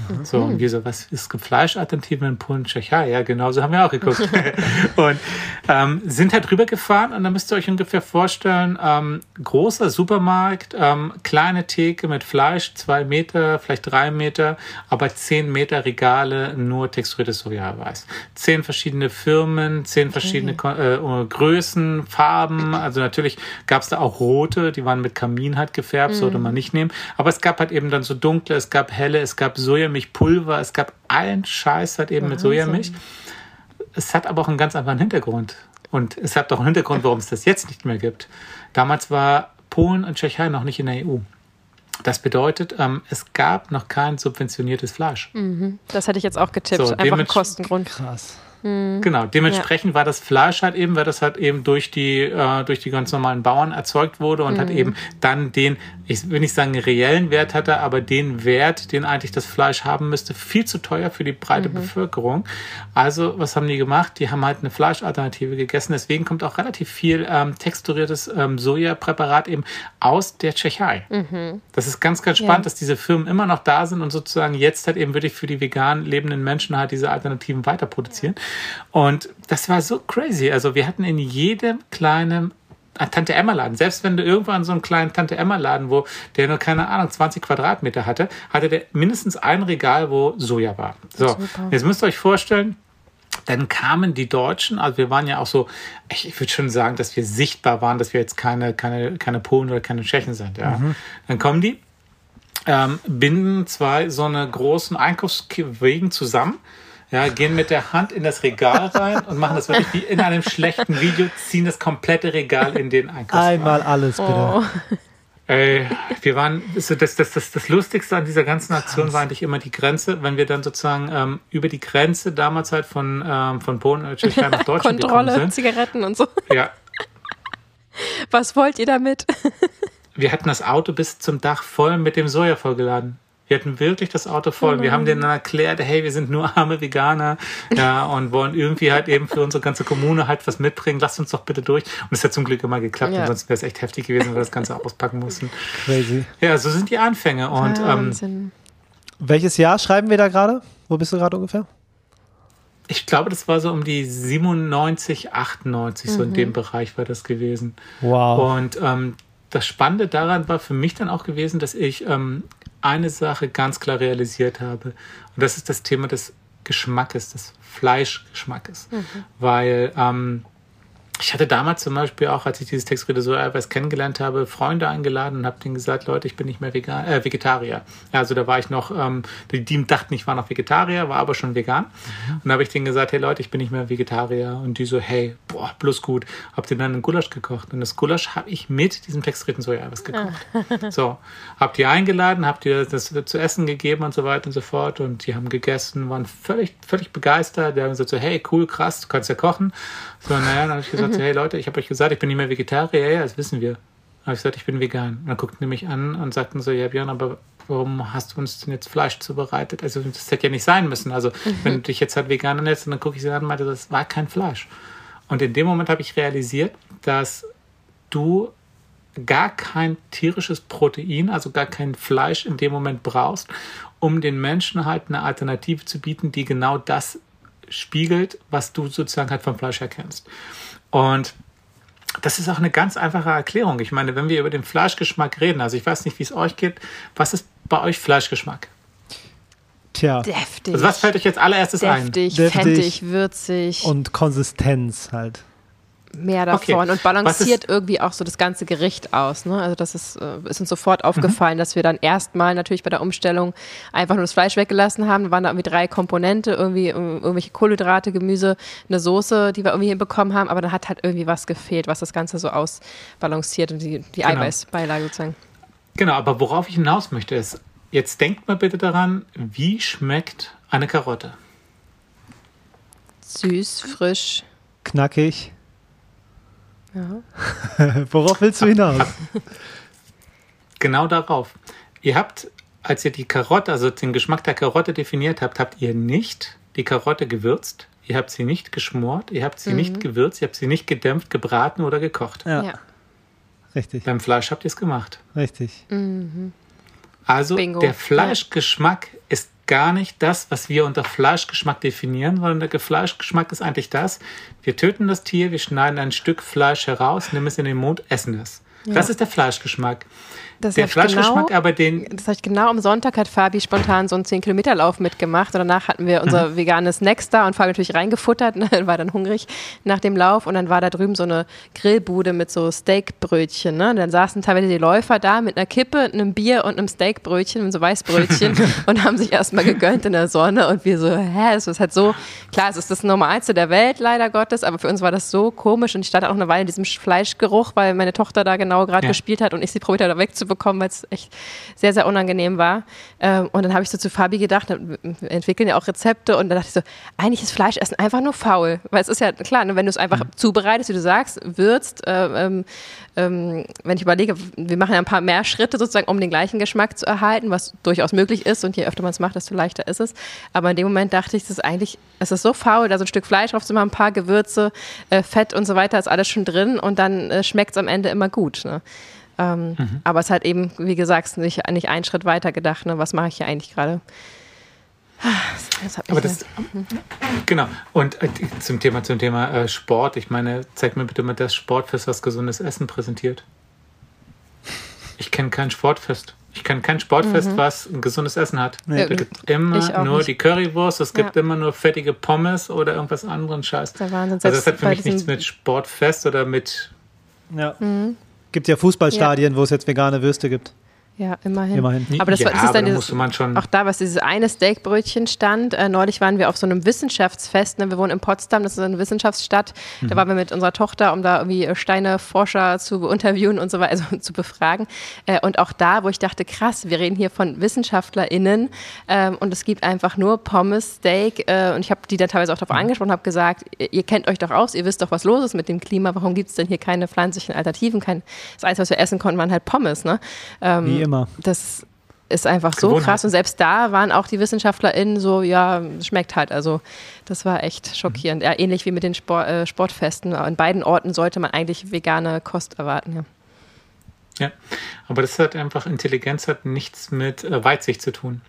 Mhm. So, und wir so, was ist Fleischalternativen in Polen, Tschechei? Ja, genau, so haben wir auch geguckt. und ähm, sind halt rübergefahren und dann müsst ihr euch ungefähr vorstellen, ähm, großer Supermarkt, ähm, kleine Theke mit Fleisch, zwei Meter, vielleicht drei Meter, aber zehn Meter Regale, nur texturiertes Sojareis. Zehn verschiedene Firmen, zehn verschiedene äh, Größen, Farben, also natürlich gab es da auch rote, die waren mit Kamin halt gefärbt, mhm. sollte man nicht nehmen, aber es gab halt eben dann so dunkle, es gab helle, es gab Soja Sojamilchpulver, es gab allen Scheiß halt eben Wahnsinn. mit Sojamilch. Es hat aber auch einen ganz anderen Hintergrund. Und es hat auch einen Hintergrund, warum es das jetzt nicht mehr gibt. Damals war Polen und Tschechei noch nicht in der EU. Das bedeutet, ähm, es gab noch kein subventioniertes Fleisch. Mhm. Das hätte ich jetzt auch getippt. So, Einfach ein Kostengrund. Krass. Mhm. Genau, dementsprechend ja. war das Fleisch halt eben, weil das halt eben durch die, äh, durch die ganz normalen Bauern erzeugt wurde und mhm. hat eben dann den, ich will nicht sagen reellen Wert hatte, aber den Wert, den eigentlich das Fleisch haben müsste, viel zu teuer für die breite mhm. Bevölkerung. Also, was haben die gemacht? Die haben halt eine Fleischalternative gegessen. Deswegen kommt auch relativ viel ähm, texturiertes ähm, Sojapräparat eben aus der Tschechei. Mhm. Das ist ganz, ganz spannend, ja. dass diese Firmen immer noch da sind und sozusagen jetzt halt eben wirklich für die vegan lebenden Menschen halt diese Alternativen weiter produzieren. Und das war so crazy. Also wir hatten in jedem kleinen Tante Emma Laden. Selbst wenn du irgendwann so einen kleinen Tante Emma Laden, wo der nur keine Ahnung 20 Quadratmeter hatte, hatte der mindestens ein Regal, wo Soja war. So, Super. jetzt müsst ihr euch vorstellen, dann kamen die Deutschen, also wir waren ja auch so, ich, ich würde schon sagen, dass wir sichtbar waren, dass wir jetzt keine, keine, keine Polen oder keine Tschechen sind. Ja. Mhm. Dann kommen die, ähm, binden zwei so eine großen Einkaufswegen zusammen ja, gehen mit der Hand in das Regal rein und machen das wirklich wie in einem schlechten Video, ziehen das komplette Regal in den Einkaufswagen. Einmal alles, bitte. Oh. Ey, wir waren, das, das, das, das Lustigste an dieser ganzen Aktion war eigentlich immer die Grenze, wenn wir dann sozusagen ähm, über die Grenze damals halt von, ähm, von Polen oder Tschechien nach Deutschland Kontrolle, gekommen sind. Zigaretten und so. Ja. Was wollt ihr damit? wir hatten das Auto bis zum Dach voll mit dem Soja vollgeladen. Wir hatten wirklich das Auto voll. Wir haben denen dann erklärt, hey, wir sind nur arme Veganer, ja, und wollen irgendwie halt eben für unsere ganze Kommune halt was mitbringen. Lasst uns doch bitte durch. Und es hat zum Glück immer geklappt. Ja. Ansonsten wäre es echt heftig gewesen, wenn wir das Ganze auspacken mussten. Crazy. Ja, so sind die Anfänge. Und, ähm, Welches Jahr schreiben wir da gerade? Wo bist du gerade ungefähr? Ich glaube, das war so um die 97, 98, mhm. so in dem mhm. Bereich war das gewesen. Wow. Und ähm, das Spannende daran war für mich dann auch gewesen, dass ich ähm, eine Sache ganz klar realisiert habe. Und das ist das Thema des Geschmackes, des Fleischgeschmackes. Mhm. Weil ähm, ich hatte damals zum Beispiel auch, als ich dieses Textrede so etwas kennengelernt habe, Freunde eingeladen und habe denen gesagt, Leute, ich bin nicht mehr vegan, äh, Vegetarier. Ja, also da war ich noch, ähm, die, die dachten, ich war noch Vegetarier, war aber schon vegan. Mhm. Und da habe ich denen gesagt, hey Leute, ich bin nicht mehr Vegetarier. Und die so, hey, boah, bloß gut. Habt ihr dann einen Gulasch gekocht? Und das Gulasch habe ich mit diesem textrierten Sojaeiweiß gekocht. so, habt ihr eingeladen, habt ihr das zu essen gegeben und so weiter und so fort. Und die haben gegessen, waren völlig, völlig begeistert. Die haben gesagt so, hey, cool, krass, du kannst ja kochen. So, naja, dann habe ich gesagt, mhm. hey Leute, ich habe euch gesagt, ich bin nicht mehr Vegetarier. Ja, das wissen wir. Habe ich gesagt, ich bin vegan. Und dann guckten die mich an und sagten so, ja Björn, aber warum hast du uns denn jetzt Fleisch zubereitet? Also das hätte ja nicht sein müssen. Also mhm. wenn du dich jetzt halt vegan ernährst, dann gucke ich sie an und meinte, das war kein Fleisch. Und in dem Moment habe ich realisiert, dass du gar kein tierisches Protein, also gar kein Fleisch in dem Moment brauchst, um den Menschen halt eine Alternative zu bieten, die genau das spiegelt, was du sozusagen halt vom Fleisch erkennst. Und das ist auch eine ganz einfache Erklärung. Ich meine, wenn wir über den Fleischgeschmack reden, also ich weiß nicht, wie es euch geht, was ist bei euch Fleischgeschmack? Tja. Deftig. Also was fällt euch jetzt allererstes Deftig, ein? Deftig, fettig, würzig. Und Konsistenz halt mehr davon okay. und balanciert irgendwie auch so das ganze Gericht aus. Ne? Also das ist, äh, ist uns sofort mhm. aufgefallen, mhm. dass wir dann erstmal natürlich bei der Umstellung einfach nur das Fleisch weggelassen haben. Da waren da irgendwie drei Komponente, irgendwie irgendwelche Kohlenhydrate, Gemüse, eine Soße, die wir irgendwie hinbekommen haben, aber dann hat halt irgendwie was gefehlt, was das Ganze so ausbalanciert und die, die genau. Eiweißbeilage sozusagen. Genau, aber worauf ich hinaus möchte ist, jetzt denkt mal bitte daran, wie schmeckt eine Karotte? Süß, frisch. Knackig. Ja. Worauf willst du hinaus? Genau darauf. Ihr habt, als ihr die Karotte, also den Geschmack der Karotte definiert habt, habt ihr nicht die Karotte gewürzt. ihr habt sie nicht geschmort, ihr habt sie mhm. nicht gewürzt, ihr habt sie nicht gedämpft, gebraten oder gekocht. Ja. ja. Richtig. Beim Fleisch habt ihr es gemacht. Richtig. Mhm. Also Bingo. der Fleischgeschmack ist gar nicht das, was wir unter Fleischgeschmack definieren, sondern der Fleischgeschmack ist eigentlich das, wir töten das Tier, wir schneiden ein Stück Fleisch heraus, nehmen es in den Mund, essen es. Ja. Das ist der Fleischgeschmack. Das der Fleischgeschmack, genau, aber den. Das heißt, genau am Sonntag hat Fabi spontan so einen 10-Kilometer-Lauf mitgemacht. Und danach hatten wir unser mhm. veganes Snacks da und Fabi natürlich reingefuttert, ne, war dann hungrig nach dem Lauf. Und dann war da drüben so eine Grillbude mit so Steakbrötchen. Ne? Dann saßen teilweise die Läufer da mit einer Kippe, einem Bier und einem Steakbrötchen, so Weißbrötchen und haben sich erstmal gegönnt in der Sonne. Und wir so, hä, es ist halt so, klar, es ist das Normalste der Welt, leider Gottes, aber für uns war das so komisch. Und ich stand auch eine Weile in diesem Fleischgeruch, weil meine Tochter da genau gerade ja. gespielt hat und ich sie probiert habe, da wegzubekommen bekommen, weil es echt sehr, sehr unangenehm war. Ähm, und dann habe ich so zu Fabi gedacht, wir entwickeln ja auch Rezepte und dann dachte ich so, eigentlich ist Fleischessen einfach nur faul. Weil es ist ja klar, ne, wenn du es einfach mhm. zubereitest, wie du sagst, würzt, äh, ähm, ähm, wenn ich überlege, wir machen ja ein paar mehr Schritte sozusagen, um den gleichen Geschmack zu erhalten, was durchaus möglich ist und je öfter man es macht, desto leichter ist es. Aber in dem Moment dachte ich, es ist eigentlich, es ist so faul, da so ein Stück Fleisch drauf zu machen, ein paar Gewürze, äh, Fett und so weiter, ist alles schon drin und dann äh, schmeckt es am Ende immer gut. Ne? Ähm, mhm. Aber es hat eben, wie gesagt, nicht, nicht einen Schritt weiter gedacht. Ne? Was mache ich hier eigentlich gerade? Das aber das, genau. Und äh, zum Thema, zum Thema äh, Sport, ich meine, zeig mir bitte mal das Sportfest, was gesundes Essen präsentiert. Ich kenne kein Sportfest. Ich kenne kein Sportfest, mhm. was ein gesundes Essen hat. Nee. Es gibt immer nur nicht. die Currywurst, es gibt ja. immer nur fettige Pommes oder irgendwas anderen Scheiß. Der Wahnsinn. Also das hat für mich nichts mit Sportfest oder mit ja. Mhm. Gibt ja Fußballstadien, ja. wo es jetzt vegane Würste gibt. Ja, immerhin. immerhin. Aber das, ja, war, ist dann dieses, man schon auch da, was dieses eine Steakbrötchen stand. Äh, neulich waren wir auf so einem Wissenschaftsfest. Ne? Wir wohnen in Potsdam, das ist eine Wissenschaftsstadt. Mhm. Da waren wir mit unserer Tochter, um da irgendwie Steineforscher zu interviewen und so weiter, also zu befragen. Äh, und auch da, wo ich dachte, krass, wir reden hier von WissenschaftlerInnen äh, und es gibt einfach nur Pommes, Steak. Äh, und ich habe die dann teilweise auch darauf mhm. angesprochen und habe gesagt, ihr kennt euch doch aus, ihr wisst doch, was los ist mit dem Klima. Warum gibt es denn hier keine pflanzlichen Alternativen? Kein, das Einzige, was wir essen konnten, waren halt Pommes. Ne? Ähm, immer. Das ist einfach so Gewohnheit. krass. Und selbst da waren auch die WissenschaftlerInnen so, ja, schmeckt halt. Also das war echt schockierend. Ja, ähnlich wie mit den Sport, äh, Sportfesten. An beiden Orten sollte man eigentlich vegane Kost erwarten. Ja. Ja, aber das hat einfach, Intelligenz hat nichts mit äh, Weitsicht zu tun.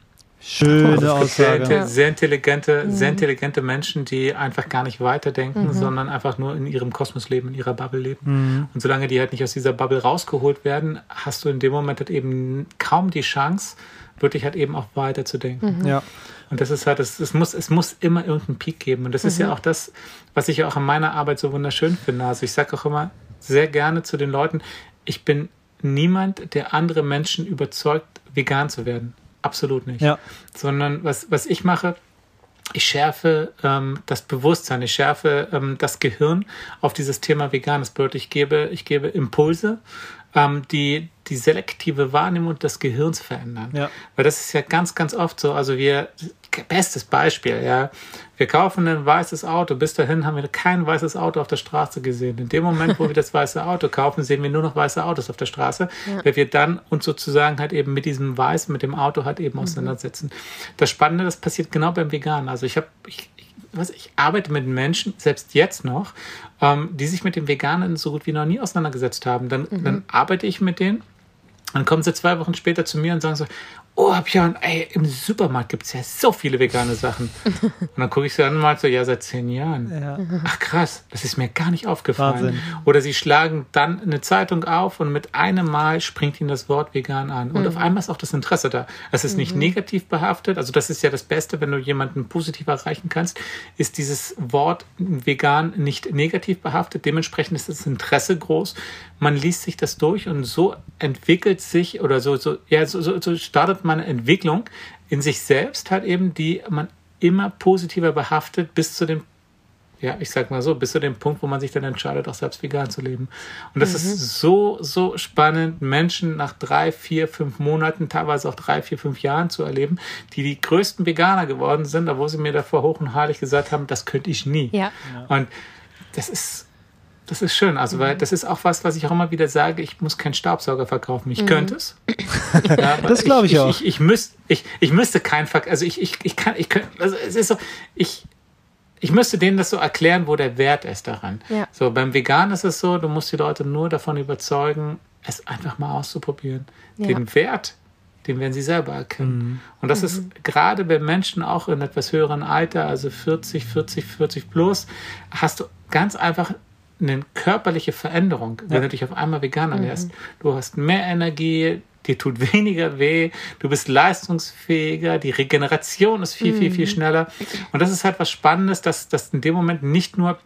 Schöne Aussage. Sehr, sehr, intelligente, mhm. sehr intelligente Menschen, die einfach gar nicht weiterdenken, mhm. sondern einfach nur in ihrem Kosmos leben, in ihrer Bubble leben. Mhm. Und solange die halt nicht aus dieser Bubble rausgeholt werden, hast du in dem Moment halt eben kaum die Chance, wirklich halt eben auch weiterzudenken. Mhm. Ja. Und das ist halt, es, es, muss, es muss immer irgendeinen Peak geben. Und das ist ja mhm. auch das, was ich auch an meiner Arbeit so wunderschön finde. Also ich sage auch immer sehr gerne zu den Leuten, ich bin niemand, der andere Menschen überzeugt, vegan zu werden. Absolut nicht. Ja. Sondern was, was ich mache, ich schärfe ähm, das Bewusstsein, ich schärfe ähm, das Gehirn auf dieses Thema veganes Brot. Ich gebe, ich gebe Impulse, ähm, die die selektive Wahrnehmung des Gehirns verändern. Ja. Weil das ist ja ganz, ganz oft so. Also wir, bestes Beispiel, ja. Wir kaufen ein weißes Auto. Bis dahin haben wir kein weißes Auto auf der Straße gesehen. In dem Moment, wo wir das weiße Auto kaufen, sehen wir nur noch weiße Autos auf der Straße, ja. weil wir dann uns sozusagen halt eben mit diesem Weiß, mit dem Auto halt eben mhm. auseinandersetzen. Das Spannende, das passiert genau beim Veganen. Also ich habe, ich, was, ich arbeite mit Menschen, selbst jetzt noch, ähm, die sich mit dem Veganen so gut wie noch nie auseinandergesetzt haben. Dann, mhm. dann arbeite ich mit denen. Dann kommen sie zwei Wochen später zu mir und sagen so, oh, Björn, ey, im Supermarkt gibt es ja so viele vegane Sachen. Und dann gucke ich sie an und mal so, ja, seit zehn Jahren. Ja. Ach krass, das ist mir gar nicht aufgefallen. Wahnsinn. Oder sie schlagen dann eine Zeitung auf und mit einem Mal springt ihnen das Wort vegan an. Und mhm. auf einmal ist auch das Interesse da. Es ist nicht mhm. negativ behaftet, also das ist ja das Beste, wenn du jemanden positiv erreichen kannst, ist dieses Wort vegan nicht negativ behaftet. Dementsprechend ist das Interesse groß. Man liest sich das durch und so entwickelt sich oder so, so, ja, so, so, so startet man eine Entwicklung in sich selbst halt eben, die man immer positiver behaftet bis zu dem ja, ich sag mal so, bis zu dem Punkt, wo man sich dann entscheidet, auch selbst vegan zu leben. Und das mhm. ist so, so spannend, Menschen nach drei, vier, fünf Monaten, teilweise auch drei, vier, fünf Jahren zu erleben, die die größten Veganer geworden sind, obwohl sie mir davor hoch und heilig gesagt haben, das könnte ich nie. Ja. Und das ist, das ist schön, also, weil mhm. das ist auch was, was ich auch immer wieder sage, ich muss keinen Staubsauger verkaufen. Ich mhm. könnte es. Ja, das glaube ich, ich, auch. Ich, ich, ich, müsst, ich, ich müsste kein, Ver also ich, ich, ich kann, ich könnte, also es ist so, ich, ich müsste denen das so erklären, wo der Wert ist daran. Ja. So, beim Vegan ist es so, du musst die Leute nur davon überzeugen, es einfach mal auszuprobieren. Ja. Den Wert, den werden sie selber erkennen. Und das ist gerade bei Menschen auch in etwas höheren Alter, also 40, 40, 40 plus, hast du ganz einfach eine körperliche Veränderung, wenn du dich auf einmal vegan ernährst. Du hast mehr Energie, dir tut weniger weh, du bist leistungsfähiger, die Regeneration ist viel, viel, viel schneller. Und das ist halt was Spannendes, dass, dass in dem Moment nicht nur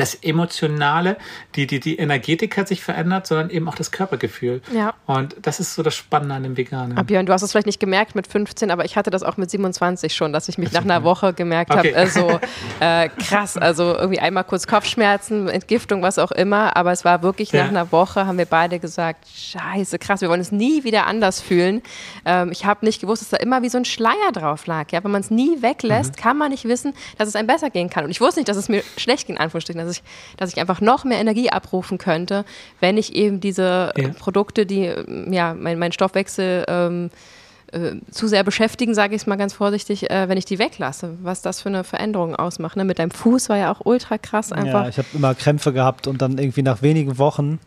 das Emotionale, die, die, die Energetik hat sich verändert, sondern eben auch das Körpergefühl. Ja. Und das ist so das Spannende an dem Veganen. Ah, Björn, du hast es vielleicht nicht gemerkt mit 15, aber ich hatte das auch mit 27 schon, dass ich mich nach einer Woche gemerkt Okay. habe, äh, so äh, krass, also irgendwie einmal kurz Kopfschmerzen, Entgiftung, was auch immer, aber es war wirklich Ja. nach einer Woche, haben wir beide gesagt, scheiße, krass, wir wollen es nie wieder anders fühlen. Ähm, ich habe nicht gewusst, dass da immer wie so ein Schleier drauf lag. Ja? Wenn man es nie weglässt, Mhm. kann man nicht wissen, dass es einem besser gehen kann. Und ich wusste nicht, dass es mir schlecht ging, in Anführungsstrichen, dass ich, dass ich einfach noch mehr Energie abrufen könnte, wenn ich eben diese äh, Ja. Produkte, die ja, mein, mein Stoffwechsel ähm, äh, zu sehr beschäftigen, sage ich es mal ganz vorsichtig, äh, wenn ich die weglasse. Was das für eine Veränderung ausmacht. Ne? Mit deinem Fuß war ja auch ultra krass einfach. Ja, ich habe immer Krämpfe gehabt und dann irgendwie nach wenigen Wochen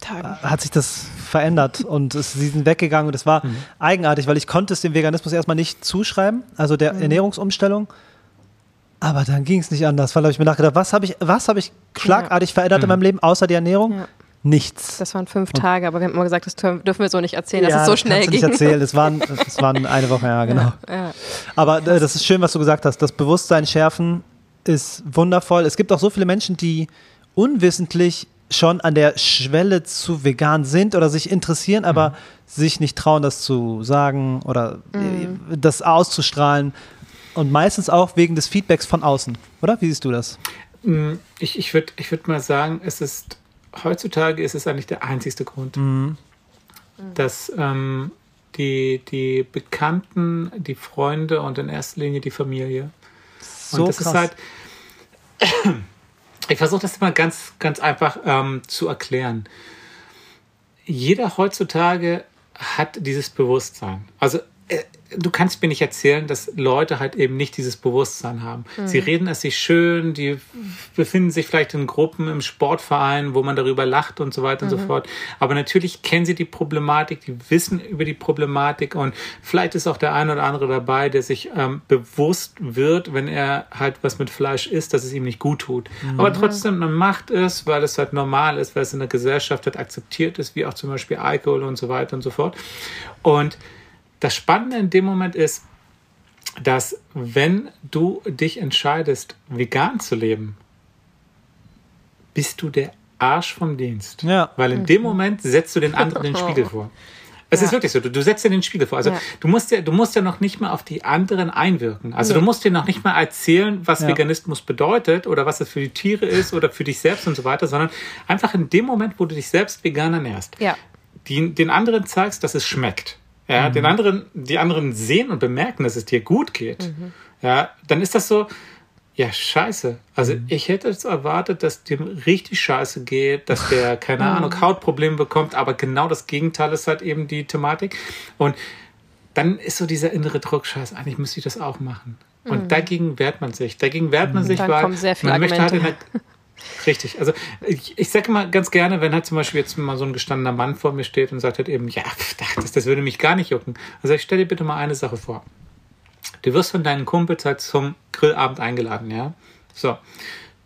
Tagen. hat sich das verändert und es, sie sind weggegangen und es war eigenartig, weil ich konnte es dem Veganismus erstmal nicht zuschreiben, also der Ernährungsumstellung. Aber dann ging es nicht anders, weil hab ich mir nachgedacht, was habe ich, was habe ich schlagartig verändert in meinem Leben, außer die Ernährung? Ja. Nichts. Das waren fünf Tage, aber wir haben immer gesagt, das dürfen wir so nicht erzählen, dass Ja, es so das schnell ging. nicht erzählen. Es waren, es waren eine Woche, ja, genau. Ja. Aber äh, das ist schön, was du gesagt hast. Das Bewusstsein schärfen ist wundervoll. Es gibt auch so viele Menschen, die unwissentlich schon an der Schwelle zu vegan sind oder sich interessieren, aber sich nicht trauen, das zu sagen oder äh, das auszustrahlen. Und meistens auch wegen des Feedbacks von außen, oder? Wie siehst du das? Mm, Ich, ich würde ich würd mal sagen, es ist heutzutage ist es eigentlich der einzigste Grund, dass ähm, die, die Bekannten, die Freunde und in erster Linie die Familie. So und das krass. ist halt. Ich versuche das mal ganz, ganz einfach ähm, zu erklären. Jeder heutzutage hat dieses Bewusstsein. Also äh, du kannst mir nicht erzählen, dass Leute halt eben nicht dieses Bewusstsein haben. Sie reden es sich schön, die befinden sich vielleicht in Gruppen im Sportverein, wo man darüber lacht und so weiter und so fort. Aber natürlich kennen sie die Problematik, die wissen über die Problematik und vielleicht ist auch der eine oder andere dabei, der sich ähm, bewusst wird, wenn er halt was mit Fleisch isst, dass es ihm nicht gut tut. Aber trotzdem, man macht es, weil es halt normal ist, weil es in der Gesellschaft halt akzeptiert ist, wie auch zum Beispiel Alkohol und so weiter und so fort. Und das Spannende in dem Moment ist, dass wenn du dich entscheidest, vegan zu leben, bist du der Arsch vom Dienst. Ja. Weil in dem Moment setzt du den anderen den Spiegel vor. Es Ja. ist wirklich so, du, du setzt dir den Spiegel vor. Also Ja. du musst ja, du musst ja noch nicht mal auf die anderen einwirken. Also du musst dir noch nicht mal erzählen, was Ja. Veganismus bedeutet oder was es für die Tiere ist oder für dich selbst und so weiter, sondern einfach in dem Moment, wo du dich selbst vegan ernährst, die, den anderen zeigst, dass es schmeckt. Ja, den anderen, die anderen sehen und bemerken, dass es dir gut geht. Ja, dann ist das so, ja, scheiße. Also ich hätte jetzt erwartet, dass dem richtig scheiße geht, dass der, keine Ahnung, Hautprobleme bekommt, aber genau das Gegenteil ist halt eben die Thematik. Und dann ist so dieser innere Druck, scheiße, eigentlich müsste ich das auch machen. Und dagegen wehrt man sich. Dagegen wehrt man sich, Dann weil man möchte halt in Argumente. der, Richtig. Also ich, ich sage mal ganz gerne, wenn halt zum Beispiel jetzt mal so ein gestandener Mann vor mir steht und sagt halt eben, ja, das, das würde mich gar nicht jucken. Also ich stell dir bitte mal eine Sache vor. Du wirst von deinen Kumpels halt zum Grillabend eingeladen, ja? So.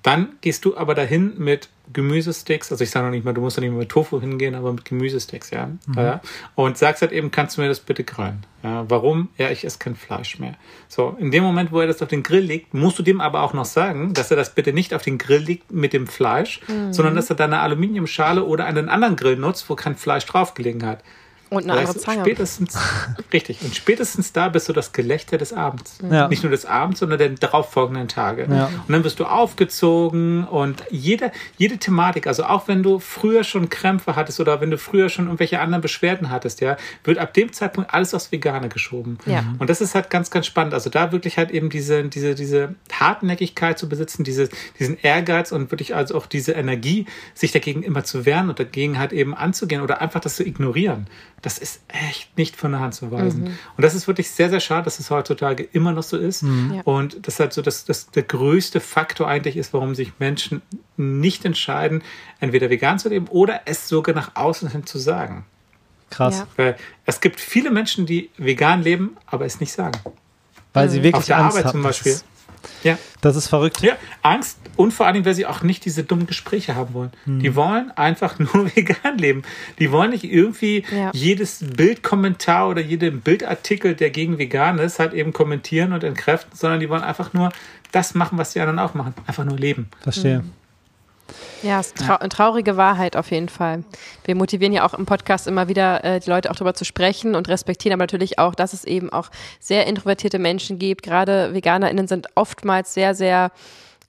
Dann gehst du aber dahin mit Gemüsesticks, also ich sage noch nicht mal, du musst ja nicht mal mit Tofu hingehen, aber mit Gemüsesticks, ja? ja. Und sagst halt eben, kannst du mir das bitte grillen? Ja, warum? Ja, ich esse kein Fleisch mehr. So, in dem Moment, wo er das auf den Grill legt, musst du dem aber auch noch sagen, dass er das bitte nicht auf den Grill legt mit dem Fleisch, sondern dass er da eine Aluminiumschale oder einen anderen Grill nutzt, wo kein Fleisch draufgelegen hat. Und eine Weißt andere Zange. Spätestens, richtig. Und spätestens da bist du das Gelächter des Abends. Ja. Nicht nur des Abends, sondern der darauffolgenden Tage. Ja. Und dann wirst du aufgezogen und jede, jede Thematik, also auch wenn du früher schon Krämpfe hattest oder wenn du früher schon irgendwelche anderen Beschwerden hattest, ja, wird ab dem Zeitpunkt alles aufs Vegane geschoben. Ja. Und das ist halt ganz, ganz spannend. Also da wirklich halt eben diese, diese, diese Hartnäckigkeit zu besitzen, diese, diesen Ehrgeiz und wirklich also auch diese Energie, sich dagegen immer zu wehren und dagegen halt eben anzugehen oder einfach das zu ignorieren. Das ist echt nicht von der Hand zu weisen. Mhm. Und das ist wirklich sehr, sehr schade, dass es heutzutage immer noch so ist. Mhm. Ja. Und das halt so dass das der größte Faktor eigentlich ist, warum sich Menschen nicht entscheiden, entweder vegan zu leben oder es sogar nach außen hin zu sagen. Krass. Ja. Weil es gibt viele Menschen, die vegan leben, aber es nicht sagen. Weil sie wirklich Auf der Angst Arbeit haben. zum Beispiel. Ja. Das ist verrückt. Ja, Angst und vor allen Dingen, weil sie auch nicht diese dummen Gespräche haben wollen. Hm. Die wollen einfach nur vegan leben. Die wollen nicht irgendwie ja. jedes Bildkommentar oder jeden Bildartikel, der gegen vegan ist, halt eben kommentieren und entkräften, sondern die wollen einfach nur das machen, was die anderen auch machen. Einfach nur leben. Verstehe. Hm. Ja, ist trau eine traurige Wahrheit auf jeden Fall. Wir motivieren ja auch im Podcast immer wieder, äh, die Leute auch darüber zu sprechen und respektieren aber natürlich auch, dass es eben auch sehr introvertierte Menschen gibt. Gerade VeganerInnen sind oftmals sehr, sehr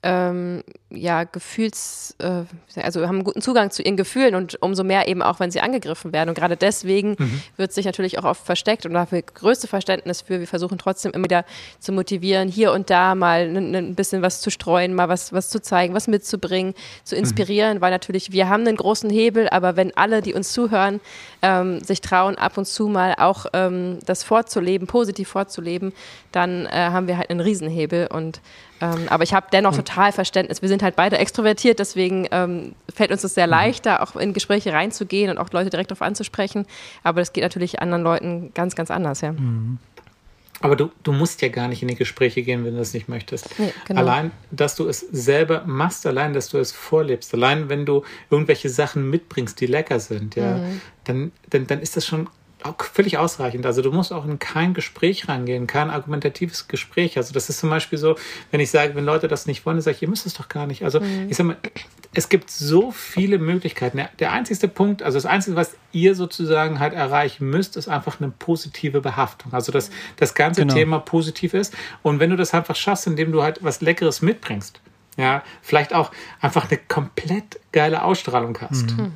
ähm, ja, Gefühls, äh, also haben einen guten Zugang zu ihren Gefühlen und umso mehr eben auch, wenn sie angegriffen werden. Und gerade deswegen mhm. wird sich natürlich auch oft versteckt und dafür größte Verständnis für. Wir versuchen trotzdem immer wieder zu motivieren, hier und da mal ein bisschen was zu streuen, mal was, was zu zeigen, was mitzubringen, zu mhm. inspirieren, mhm. weil natürlich wir haben einen großen Hebel, aber wenn alle, die uns zuhören, ähm, sich trauen, ab und zu mal auch ähm, das vorzuleben, positiv vorzuleben, dann äh, haben wir halt einen Riesenhebel und ähm, aber ich habe dennoch und total Verständnis. Wir sind halt beide extrovertiert, deswegen ähm, fällt uns das sehr mhm. leicht, da auch in Gespräche reinzugehen und auch Leute direkt darauf anzusprechen. Aber das geht natürlich anderen Leuten ganz, ganz anders, ja. Mhm. Aber du, du musst ja gar nicht in die Gespräche gehen, wenn du das nicht möchtest. Nee, genau. Allein, dass du es selber machst, allein, dass du es vorlebst, allein, wenn du irgendwelche Sachen mitbringst, die lecker sind, ja, mhm. dann, dann, dann ist das schon auch völlig ausreichend. Also du musst auch in kein Gespräch rangehen, kein argumentatives Gespräch. Also das ist zum Beispiel so, wenn ich sage, wenn Leute das nicht wollen, dann sage ich, ihr müsst es doch gar nicht. Also mhm. ich sag mal, es gibt so viele Möglichkeiten. Der einzigste Punkt, also das Einzige, was ihr sozusagen halt erreichen müsst, ist einfach eine positive Behaftung. Also dass das ganze genau. Thema positiv ist. Und wenn du das einfach schaffst, indem du halt was Leckeres mitbringst, ja, vielleicht auch einfach eine komplett geile Ausstrahlung hast. Mhm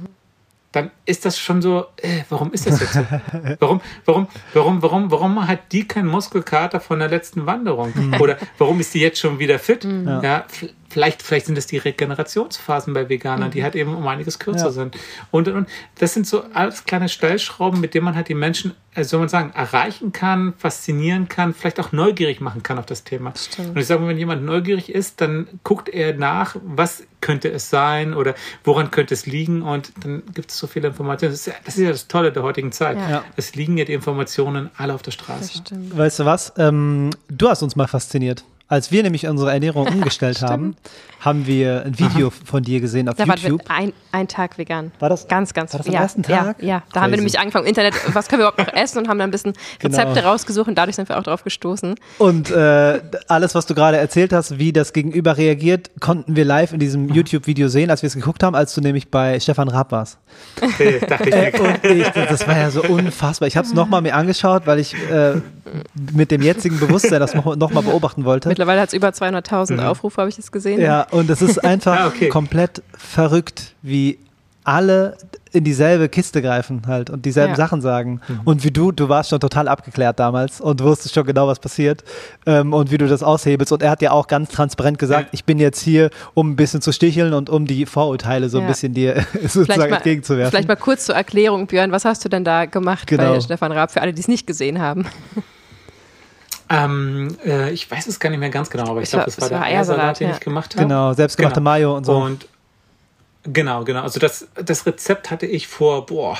dann ist das schon so, äh, warum ist das jetzt so? Warum, warum, warum, warum, warum hat die keinen Muskelkater von der letzten Wanderung? Mhm. Oder warum ist die jetzt schon wieder fit? Mhm. Ja, Vielleicht, vielleicht sind es die Regenerationsphasen bei Veganern, mhm. die halt eben um einiges kürzer ja. sind. Und, und das sind so alles kleine Stellschrauben, mit denen man halt die Menschen, äh, soll man sagen, erreichen kann, faszinieren kann, vielleicht auch neugierig machen kann auf das Thema. Das und ich sage mal, wenn jemand neugierig ist, dann guckt er nach, was könnte es sein oder woran könnte es liegen und dann gibt es so viele Informationen. Das ist, ja, das ist ja das Tolle der heutigen Zeit. Ja. Es liegen ja die Informationen alle auf der Straße. Weißt du was? Ähm, du hast uns mal fasziniert. Als wir nämlich unsere Ernährung umgestellt haben, haben wir ein Video Aha. von dir gesehen auf da YouTube. War ein, ein Tag vegan. War das ganz, ganz war das am ja, ersten Tag? Ja, ja. da Crazy. haben wir nämlich angefangen im Internet, was können wir überhaupt noch essen und haben dann ein bisschen genau. Rezepte genau. rausgesucht und dadurch sind wir auch drauf gestoßen. Und äh, alles, was du gerade erzählt hast, wie das Gegenüber reagiert, konnten wir live in diesem YouTube-Video sehen, als wir es geguckt haben, als du nämlich bei Stefan Raab warst. Okay, dachte ich. Äh, und ich, das war ja so unfassbar. Ich habe es nochmal mir angeschaut, weil ich äh, mit dem jetzigen Bewusstsein das nochmal noch beobachten wollte. Mittlerweile hat es über 200.000 mhm. Aufrufe, habe ich es gesehen. Ja, und es ist einfach ah, okay. komplett verrückt, wie alle in dieselbe Kiste greifen halt und dieselben ja. Sachen sagen. Mhm. Und wie du, du warst schon total abgeklärt damals und wusstest schon genau, was passiert ähm, und wie du das aushebelst. Und er hat ja auch ganz transparent gesagt, ja. ich bin jetzt hier, um ein bisschen zu sticheln und um die Vorurteile so ja. ein bisschen dir sozusagen mal, entgegenzuwerfen. Vielleicht mal kurz zur Erklärung, Björn, was hast du denn da gemacht genau. bei Stefan Raab, für alle, die es nicht gesehen haben? Ähm, äh, ich weiß es gar nicht mehr ganz genau, aber ich glaube, das war, der Eiersalat, den ich gemacht habe. Genau, selbstgemachte genau. Mayo und so. Und genau, genau. Also das, das Rezept hatte ich vor, boah,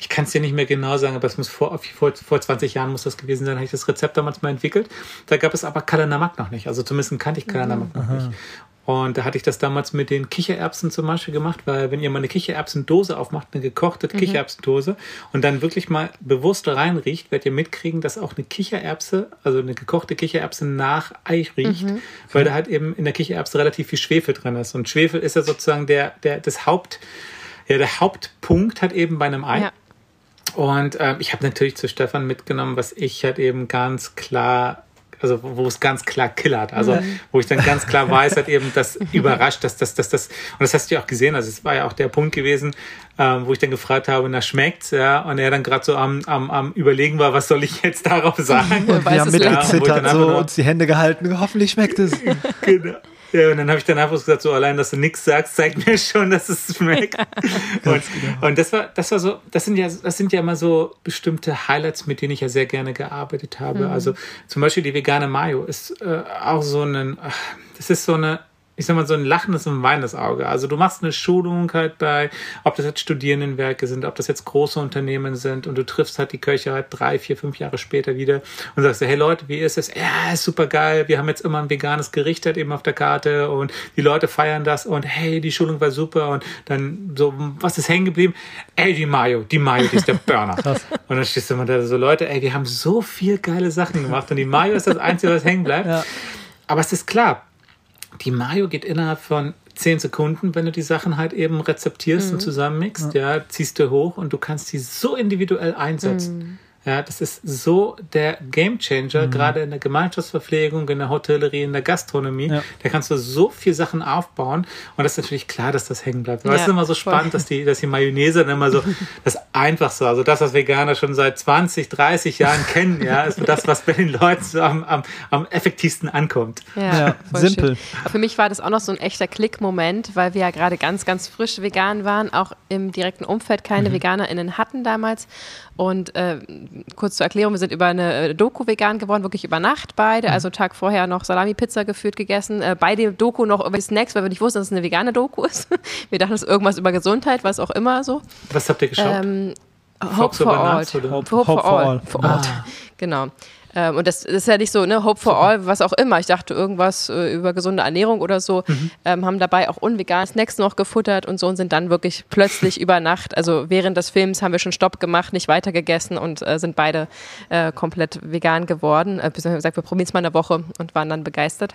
ich kann es dir nicht mehr genau sagen, aber es muss vor, vor, vor 20 Jahren muss das gewesen sein, habe ich das Rezept damals mal entwickelt. Da gab es aber Kalanamak noch nicht. Also zumindest kannte ich Kalanamak mhm. noch nicht. Und da hatte ich das damals mit den Kichererbsen zum Beispiel gemacht, weil wenn ihr mal eine Kichererbsendose aufmacht, eine gekochte mhm. Kichererbsendose und dann wirklich mal bewusst reinriecht, werdet ihr mitkriegen, dass auch eine Kichererbse, also eine gekochte Kichererbse nach Ei riecht, mhm. weil da halt eben in der Kichererbse relativ viel Schwefel drin ist. Und Schwefel ist ja sozusagen der, der, das Haupt, ja, der Hauptpunkt hat eben bei einem Ei. Ja. Und ähm, ich habe natürlich zu Stefan mitgenommen, was ich halt eben ganz klar also wo es ganz klar killert. Also mhm. wo ich dann ganz klar weiß, hat eben das überrascht, dass das, das, das, und das hast du ja auch gesehen, also es war ja auch der Punkt gewesen, ähm, wo ich dann gefragt habe, na schmeckt's, ja, und er dann gerade so am, am, am überlegen war, was soll ich jetzt darauf sagen? Und wir haben mitgezittert, so uns die Hände gehalten, hoffentlich schmeckt es. genau. Ja, und dann habe ich danach gesagt, so allein, dass du nichts sagst, zeigt mir schon, dass es schmeckt. und, genau. und das war, das war so, das sind ja, das sind ja immer so bestimmte Highlights, mit denen ich ja sehr gerne gearbeitet habe. Mhm. Also zum Beispiel die vegane Mayo ist äh, auch so ein, das ist so eine ich sag mal, so ein lachendes und weinendes Auge. Also du machst eine Schulung halt bei, ob das jetzt Studierendenwerke sind, ob das jetzt große Unternehmen sind und du triffst halt die Köche halt drei, vier, fünf Jahre später wieder und sagst, hey Leute, wie ist es? Ja, ist super geil. Wir haben jetzt immer ein veganes Gericht halt eben auf der Karte und die Leute feiern das und hey, die Schulung war super und dann so, was ist hängen geblieben? Ey, die Mayo, die Mayo, die ist der Burner. und dann stehst du immer da so, Leute, ey, wir haben so viel geile Sachen gemacht und die Mayo ist das Einzige, was hängen bleibt. Ja. Aber es ist klar, die Mayo geht innerhalb von zehn Sekunden, wenn du die Sachen halt eben rezeptierst mhm. und zusammenmixst, ja. ja. ziehst du hoch und du kannst die so individuell einsetzen. Mhm. Ja, das ist so der Gamechanger, mhm. gerade in der Gemeinschaftsverpflegung, in der Hotellerie, in der Gastronomie. Ja. Da kannst du so viele Sachen aufbauen. Und das ist natürlich klar, dass das hängen bleibt. Ja, es ist immer so spannend, dass die, dass die Mayonnaise dann immer so das Einfachste, also das, was Veganer schon seit 20, 30 Jahren kennen, ja, ist das, was bei den Leuten so am, am, am effektivsten ankommt. Ja, ja simpel. Für mich war das auch noch so ein echter Klick-Moment, weil wir ja gerade ganz, ganz frisch vegan waren, auch im direkten Umfeld keine mhm. VeganerInnen hatten damals. Und äh, kurz zur Erklärung, wir sind über eine äh, Doku vegan geworden, wirklich über Nacht beide. Mhm. Also Tag vorher noch Salami-Pizza geführt gegessen. Äh, bei dem Doku noch irgendwie Snacks, weil wir nicht wussten, dass es eine vegane Doku ist. Wir dachten, es ist irgendwas über Gesundheit, was auch immer so. Was habt ihr geschaut? Ähm, Hope for All. Hope, Hope, for, for All. For all. Ah. Genau. Ähm, und das, das, ist ja nicht so, ne, Hope for All, was auch immer. Ich dachte irgendwas äh, über gesunde Ernährung oder so. Mhm. Ähm, haben dabei auch unvegane Snacks noch gefuttert und so und sind dann wirklich plötzlich über Nacht, also während des Films haben wir schon Stopp gemacht, nicht weiter gegessen und äh, sind beide äh, komplett vegan geworden. Äh, gesagt, wir probieren es mal eine Woche und waren dann begeistert.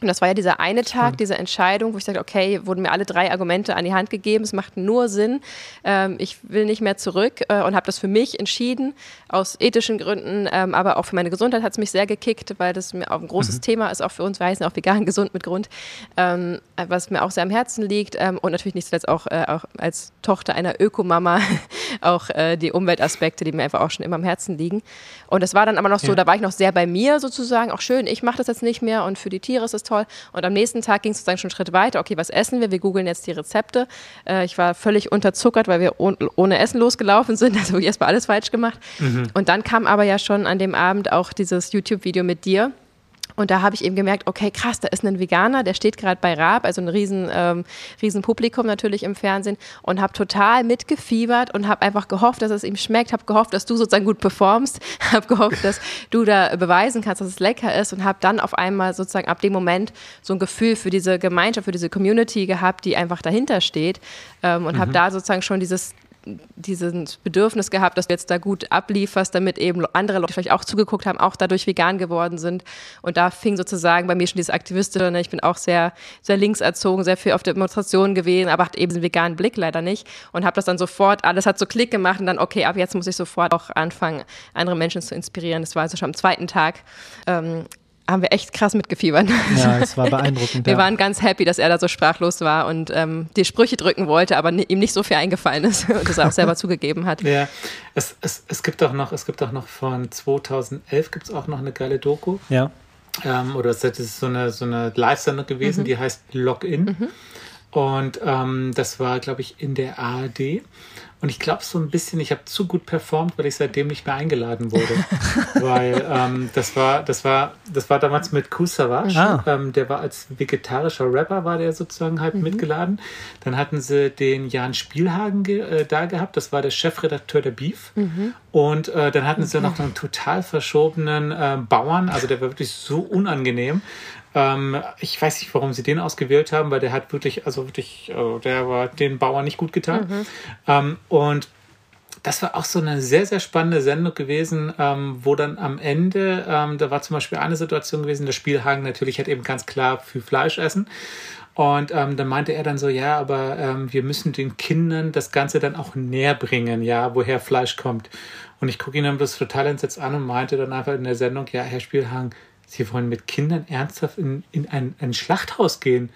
Und das war ja dieser eine Tag, diese Entscheidung, wo ich sagte, okay, wurden mir alle drei Argumente an die Hand gegeben, es macht nur Sinn, ähm, ich will nicht mehr zurück äh, und habe das für mich entschieden, aus ethischen Gründen, ähm, aber auch für meine Gesundheit hat es mich sehr gekickt, weil das mir auch ein großes mhm. Thema ist, auch für uns, wir heißen auch vegan gesund mit Grund, ähm, was mir auch sehr am Herzen liegt ähm, und natürlich nicht zuletzt auch, äh, auch als Tochter einer Ökomama auch äh, die Umweltaspekte, die mir einfach auch schon immer am Herzen liegen. Und das war dann aber noch so, ja. da war ich noch sehr bei mir sozusagen, auch schön, ich mache das jetzt nicht mehr und für die Tiere ist es toll. Und am nächsten Tag ging es sozusagen schon einen Schritt weiter. Okay, was essen wir? Wir googeln jetzt die Rezepte. Äh, ich war völlig unterzuckert, weil wir ohne, ohne Essen losgelaufen sind. Also wirklich erstmal alles falsch gemacht. Mhm. Und dann kam aber ja schon an dem Abend auch dieses YouTube-Video mit dir und da habe ich eben gemerkt, okay, krass, da ist ein Veganer, der steht gerade bei Raab, also ein riesen, ähm, riesen Publikum natürlich im Fernsehen und habe total mitgefiebert und habe einfach gehofft, dass es ihm schmeckt, habe gehofft, dass du sozusagen gut performst, habe gehofft, dass du da beweisen kannst, dass es lecker ist und habe dann auf einmal sozusagen ab dem Moment so ein Gefühl für diese Gemeinschaft, für diese Community gehabt, die einfach dahinter steht ähm, und mhm. habe da sozusagen schon dieses dieses Bedürfnis gehabt, dass du jetzt da gut ablieferst, damit eben andere Leute vielleicht auch zugeguckt haben, auch dadurch vegan geworden sind. Und da fing sozusagen bei mir schon dieses Aktivistische, ne? ich bin auch sehr, sehr links erzogen, sehr viel auf Demonstrationen gewesen, aber hat eben den veganen Blick leider nicht und habe das dann sofort, alles hat so Klick gemacht und dann, okay, ab jetzt muss ich sofort auch anfangen, andere Menschen zu inspirieren. Das war also schon am zweiten Tag. Ähm, haben wir echt krass mitgefiebert. Ja, es war beeindruckend. wir ja. waren ganz happy, dass er da so sprachlos war und ähm, die Sprüche drücken wollte, aber ihm nicht so viel eingefallen ist und das er auch selber zugegeben hat. Ja, es, es, es gibt auch noch, es gibt auch noch von 2011 gibt es auch noch eine geile Doku. Ja. Ähm, oder es ist so eine, so eine Live-Sendung gewesen, mhm. die heißt Login. Mhm. Und ähm, das war, glaube ich, in der ARD. Und ich glaube so ein bisschen, ich habe zu gut performt, weil ich seitdem nicht mehr eingeladen wurde. weil ähm, das war, das war, das war damals mit Kusavage. Ah. Ähm, der war als vegetarischer Rapper, war der sozusagen halt mhm. mitgeladen. Dann hatten sie den Jan Spielhagen ge äh, da gehabt, das war der Chefredakteur der Beef. Mhm. Und äh, dann hatten sie noch einen total verschobenen äh, Bauern, also der war wirklich so unangenehm. Ähm, ich weiß nicht, warum sie den ausgewählt haben, weil der hat wirklich, also wirklich, also der war den Bauern nicht gut getan. Mhm. Ähm, und das war auch so eine sehr, sehr spannende Sendung gewesen, ähm, wo dann am Ende, ähm, da war zum Beispiel eine Situation gewesen, der Spielhagen natürlich hat eben ganz klar für Fleisch essen. Und ähm, dann meinte er dann so, ja, aber ähm, wir müssen den Kindern das Ganze dann auch näher bringen, ja, woher Fleisch kommt. Und ich gucke ihn dann das total entsetzt an und meinte dann einfach in der Sendung, ja, Herr Spielhagen, Sie wollen mit Kindern ernsthaft in, in ein, ein Schlachthaus gehen.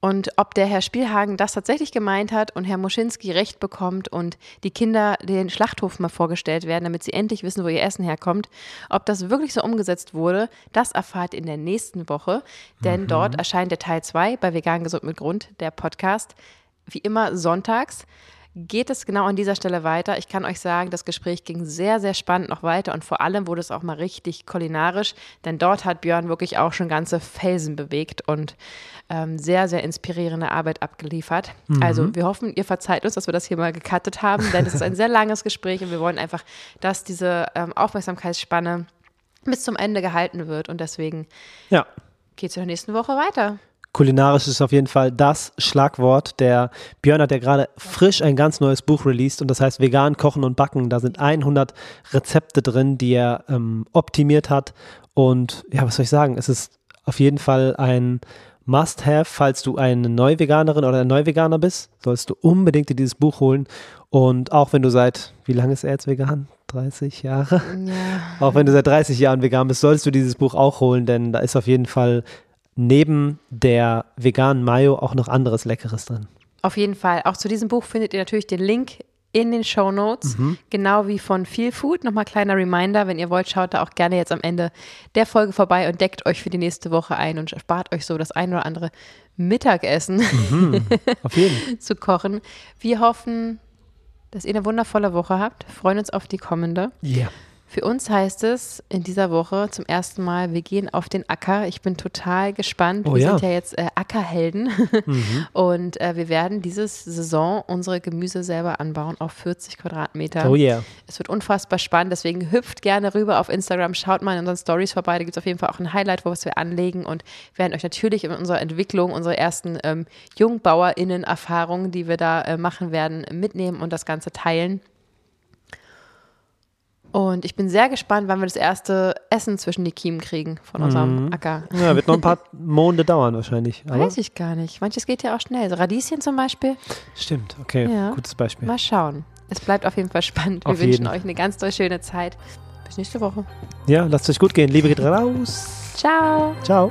Und ob der Herr Spielhagen das tatsächlich gemeint hat und Herr Moschinski recht bekommt und die Kinder den Schlachthof mal vorgestellt werden, damit sie endlich wissen, wo ihr Essen herkommt, ob das wirklich so umgesetzt wurde, das erfahrt ihr in der nächsten Woche, denn mhm. dort erscheint der Teil 2 bei Vegan Gesund mit Grund, der Podcast, wie immer sonntags geht es genau an dieser Stelle weiter. Ich kann euch sagen, das Gespräch ging sehr, sehr spannend noch weiter und vor allem wurde es auch mal richtig kulinarisch, denn dort hat Björn wirklich auch schon ganze Felsen bewegt und ähm, sehr, sehr inspirierende Arbeit abgeliefert. Mhm. Also wir hoffen, ihr verzeiht uns, dass wir das hier mal gecuttet haben, denn es ist ein sehr langes Gespräch und wir wollen einfach, dass diese ähm, Aufmerksamkeitsspanne bis zum Ende gehalten wird und deswegen ja. geht es in der nächsten Woche weiter. Kulinarisch ist auf jeden Fall das Schlagwort. Der Björn hat ja gerade frisch ein ganz neues Buch released und das heißt Vegan Kochen und Backen. Da sind 100 Rezepte drin, die er ähm, optimiert hat. Und ja, was soll ich sagen? Es ist auf jeden Fall ein Must-Have, falls du eine Neuveganerin oder ein Neuveganer bist, sollst du unbedingt dir dieses Buch holen. Und auch wenn du seit, wie lange ist er jetzt vegan? 30 Jahre? Ja. Auch wenn du seit 30 Jahren vegan bist, sollst du dieses Buch auch holen, denn da ist auf jeden Fall neben der veganen Mayo auch noch anderes Leckeres drin. Auf jeden Fall. Auch zu diesem Buch findet ihr natürlich den Link in den Show Notes, mhm. genau wie von Feel Food. Nochmal kleiner Reminder, wenn ihr wollt, schaut da auch gerne jetzt am Ende der Folge vorbei und deckt euch für die nächste Woche ein und spart euch so das ein oder andere Mittagessen mhm. Auf jeden. zu kochen. Wir hoffen, dass ihr eine wundervolle Woche habt, freuen uns auf die kommende. Ja. Yeah. Für uns heißt es in dieser Woche zum ersten Mal, wir gehen auf den Acker. Ich bin total gespannt. Oh, wir ja. sind ja jetzt äh, Ackerhelden mhm. und äh, wir werden dieses Saison unsere Gemüse selber anbauen auf 40 Quadratmeter. Oh yeah. Es wird unfassbar spannend, deswegen hüpft gerne rüber auf Instagram, schaut mal in unseren Stories vorbei. Da gibt es auf jeden Fall auch ein Highlight, wo wir anlegen und werden euch natürlich in unserer Entwicklung, unsere ersten ähm, JungbauerInnen-Erfahrungen, die wir da äh, machen werden, mitnehmen und das Ganze teilen. Und ich bin sehr gespannt, wann wir das erste Essen zwischen die Kiemen kriegen von unserem mhm. Acker. Ja, wird noch ein paar Monde dauern wahrscheinlich. Aber Weiß ich gar nicht. Manches geht ja auch schnell. So Radieschen zum Beispiel. Stimmt, okay. Ja. Gutes Beispiel. Mal schauen. Es bleibt auf jeden Fall spannend. Wir auf wünschen jeden. euch eine ganz toll schöne Zeit. Bis nächste Woche. Ja, lasst es euch gut gehen. Liebe geht raus. Ciao. Ciao.